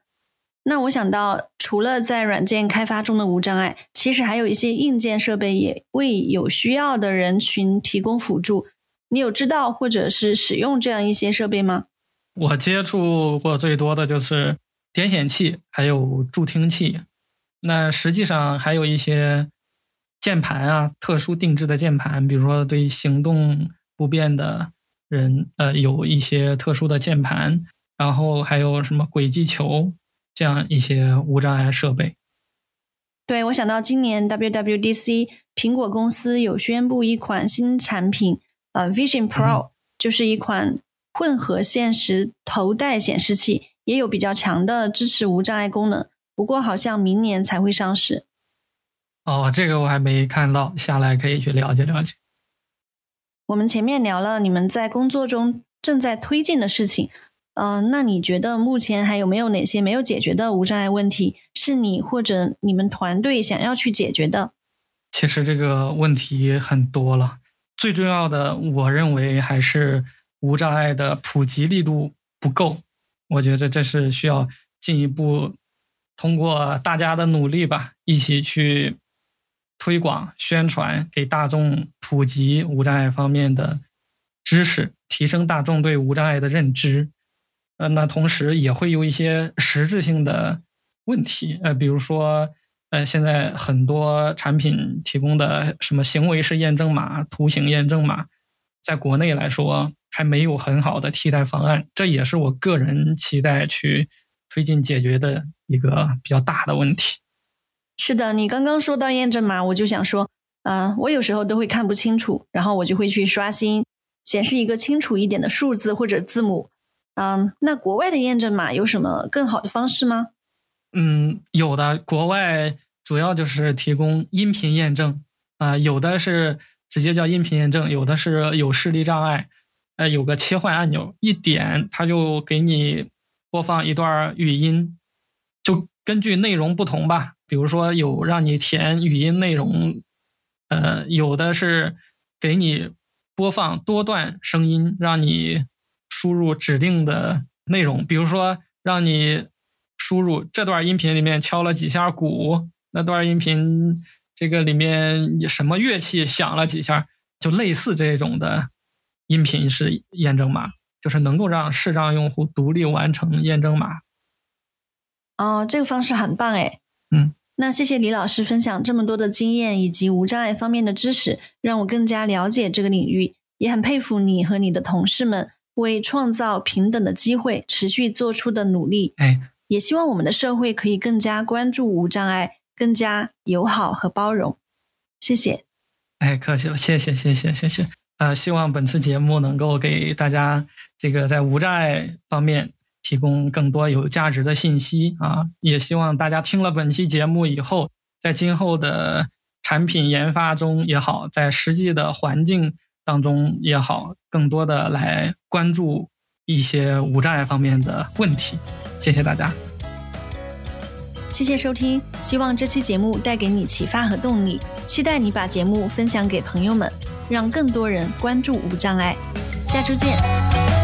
那我想到，除了在软件开发中的无障碍，其实还有一些硬件设备也为有需要的人群提供辅助。你有知道或者是使用这样一些设备吗？我接触过最多的就是点显器，还有助听器。那实际上还有一些键盘啊，特殊定制的键盘，比如说对行动不便的人，呃，有一些特殊的键盘，然后还有什么轨迹球。这样一些无障碍设备，对我想到今年 WWDC，苹果公司有宣布一款新产品，呃，Vision Pro，就是一款混合现实头戴显示器，也有比较强的支持无障碍功能，不过好像明年才会上市。哦，这个我还没看到，下来可以去了解了解。我们前面聊了你们在工作中正在推进的事情。嗯，那你觉得目前还有没有哪些没有解决的无障碍问题，是你或者你们团队想要去解决的？其实这个问题很多了，最重要的，我认为还是无障碍的普及力度不够。我觉得这是需要进一步通过大家的努力吧，一起去推广、宣传，给大众普及无障碍方面的知识，提升大众对无障碍的认知。呃，那同时也会有一些实质性的问题，呃，比如说，呃，现在很多产品提供的什么行为式验证码、图形验证码，在国内来说还没有很好的替代方案，这也是我个人期待去推进解决的一个比较大的问题。是的，你刚刚说到验证码，我就想说，嗯，我有时候都会看不清楚，然后我就会去刷新，显示一个清楚一点的数字或者字母。嗯，那国外的验证码有什么更好的方式吗？嗯，有的，国外主要就是提供音频验证啊，有的是直接叫音频验证，有的是有视力障碍，呃，有个切换按钮，一点它就给你播放一段语音，就根据内容不同吧，比如说有让你填语音内容，呃，有的是给你播放多段声音，让你。输入指定的内容，比如说让你输入这段音频里面敲了几下鼓，那段音频这个里面什么乐器响了几下，就类似这种的音频是验证码，就是能够让视障用户独立完成验证码。哦，这个方式很棒哎。嗯，那谢谢李老师分享这么多的经验以及无障碍方面的知识，让我更加了解这个领域，也很佩服你和你的同事们。为创造平等的机会持续做出的努力，哎，也希望我们的社会可以更加关注无障碍，更加友好和包容。谢谢。哎，客气了，谢谢，谢谢，谢谢。呃，希望本次节目能够给大家这个在无障碍方面提供更多有价值的信息啊！也希望大家听了本期节目以后，在今后的产品研发中也好，在实际的环境。当中也好，更多的来关注一些无障碍方面的问题。谢谢大家，谢谢收听。希望这期节目带给你启发和动力，期待你把节目分享给朋友们，让更多人关注无障碍。下周见。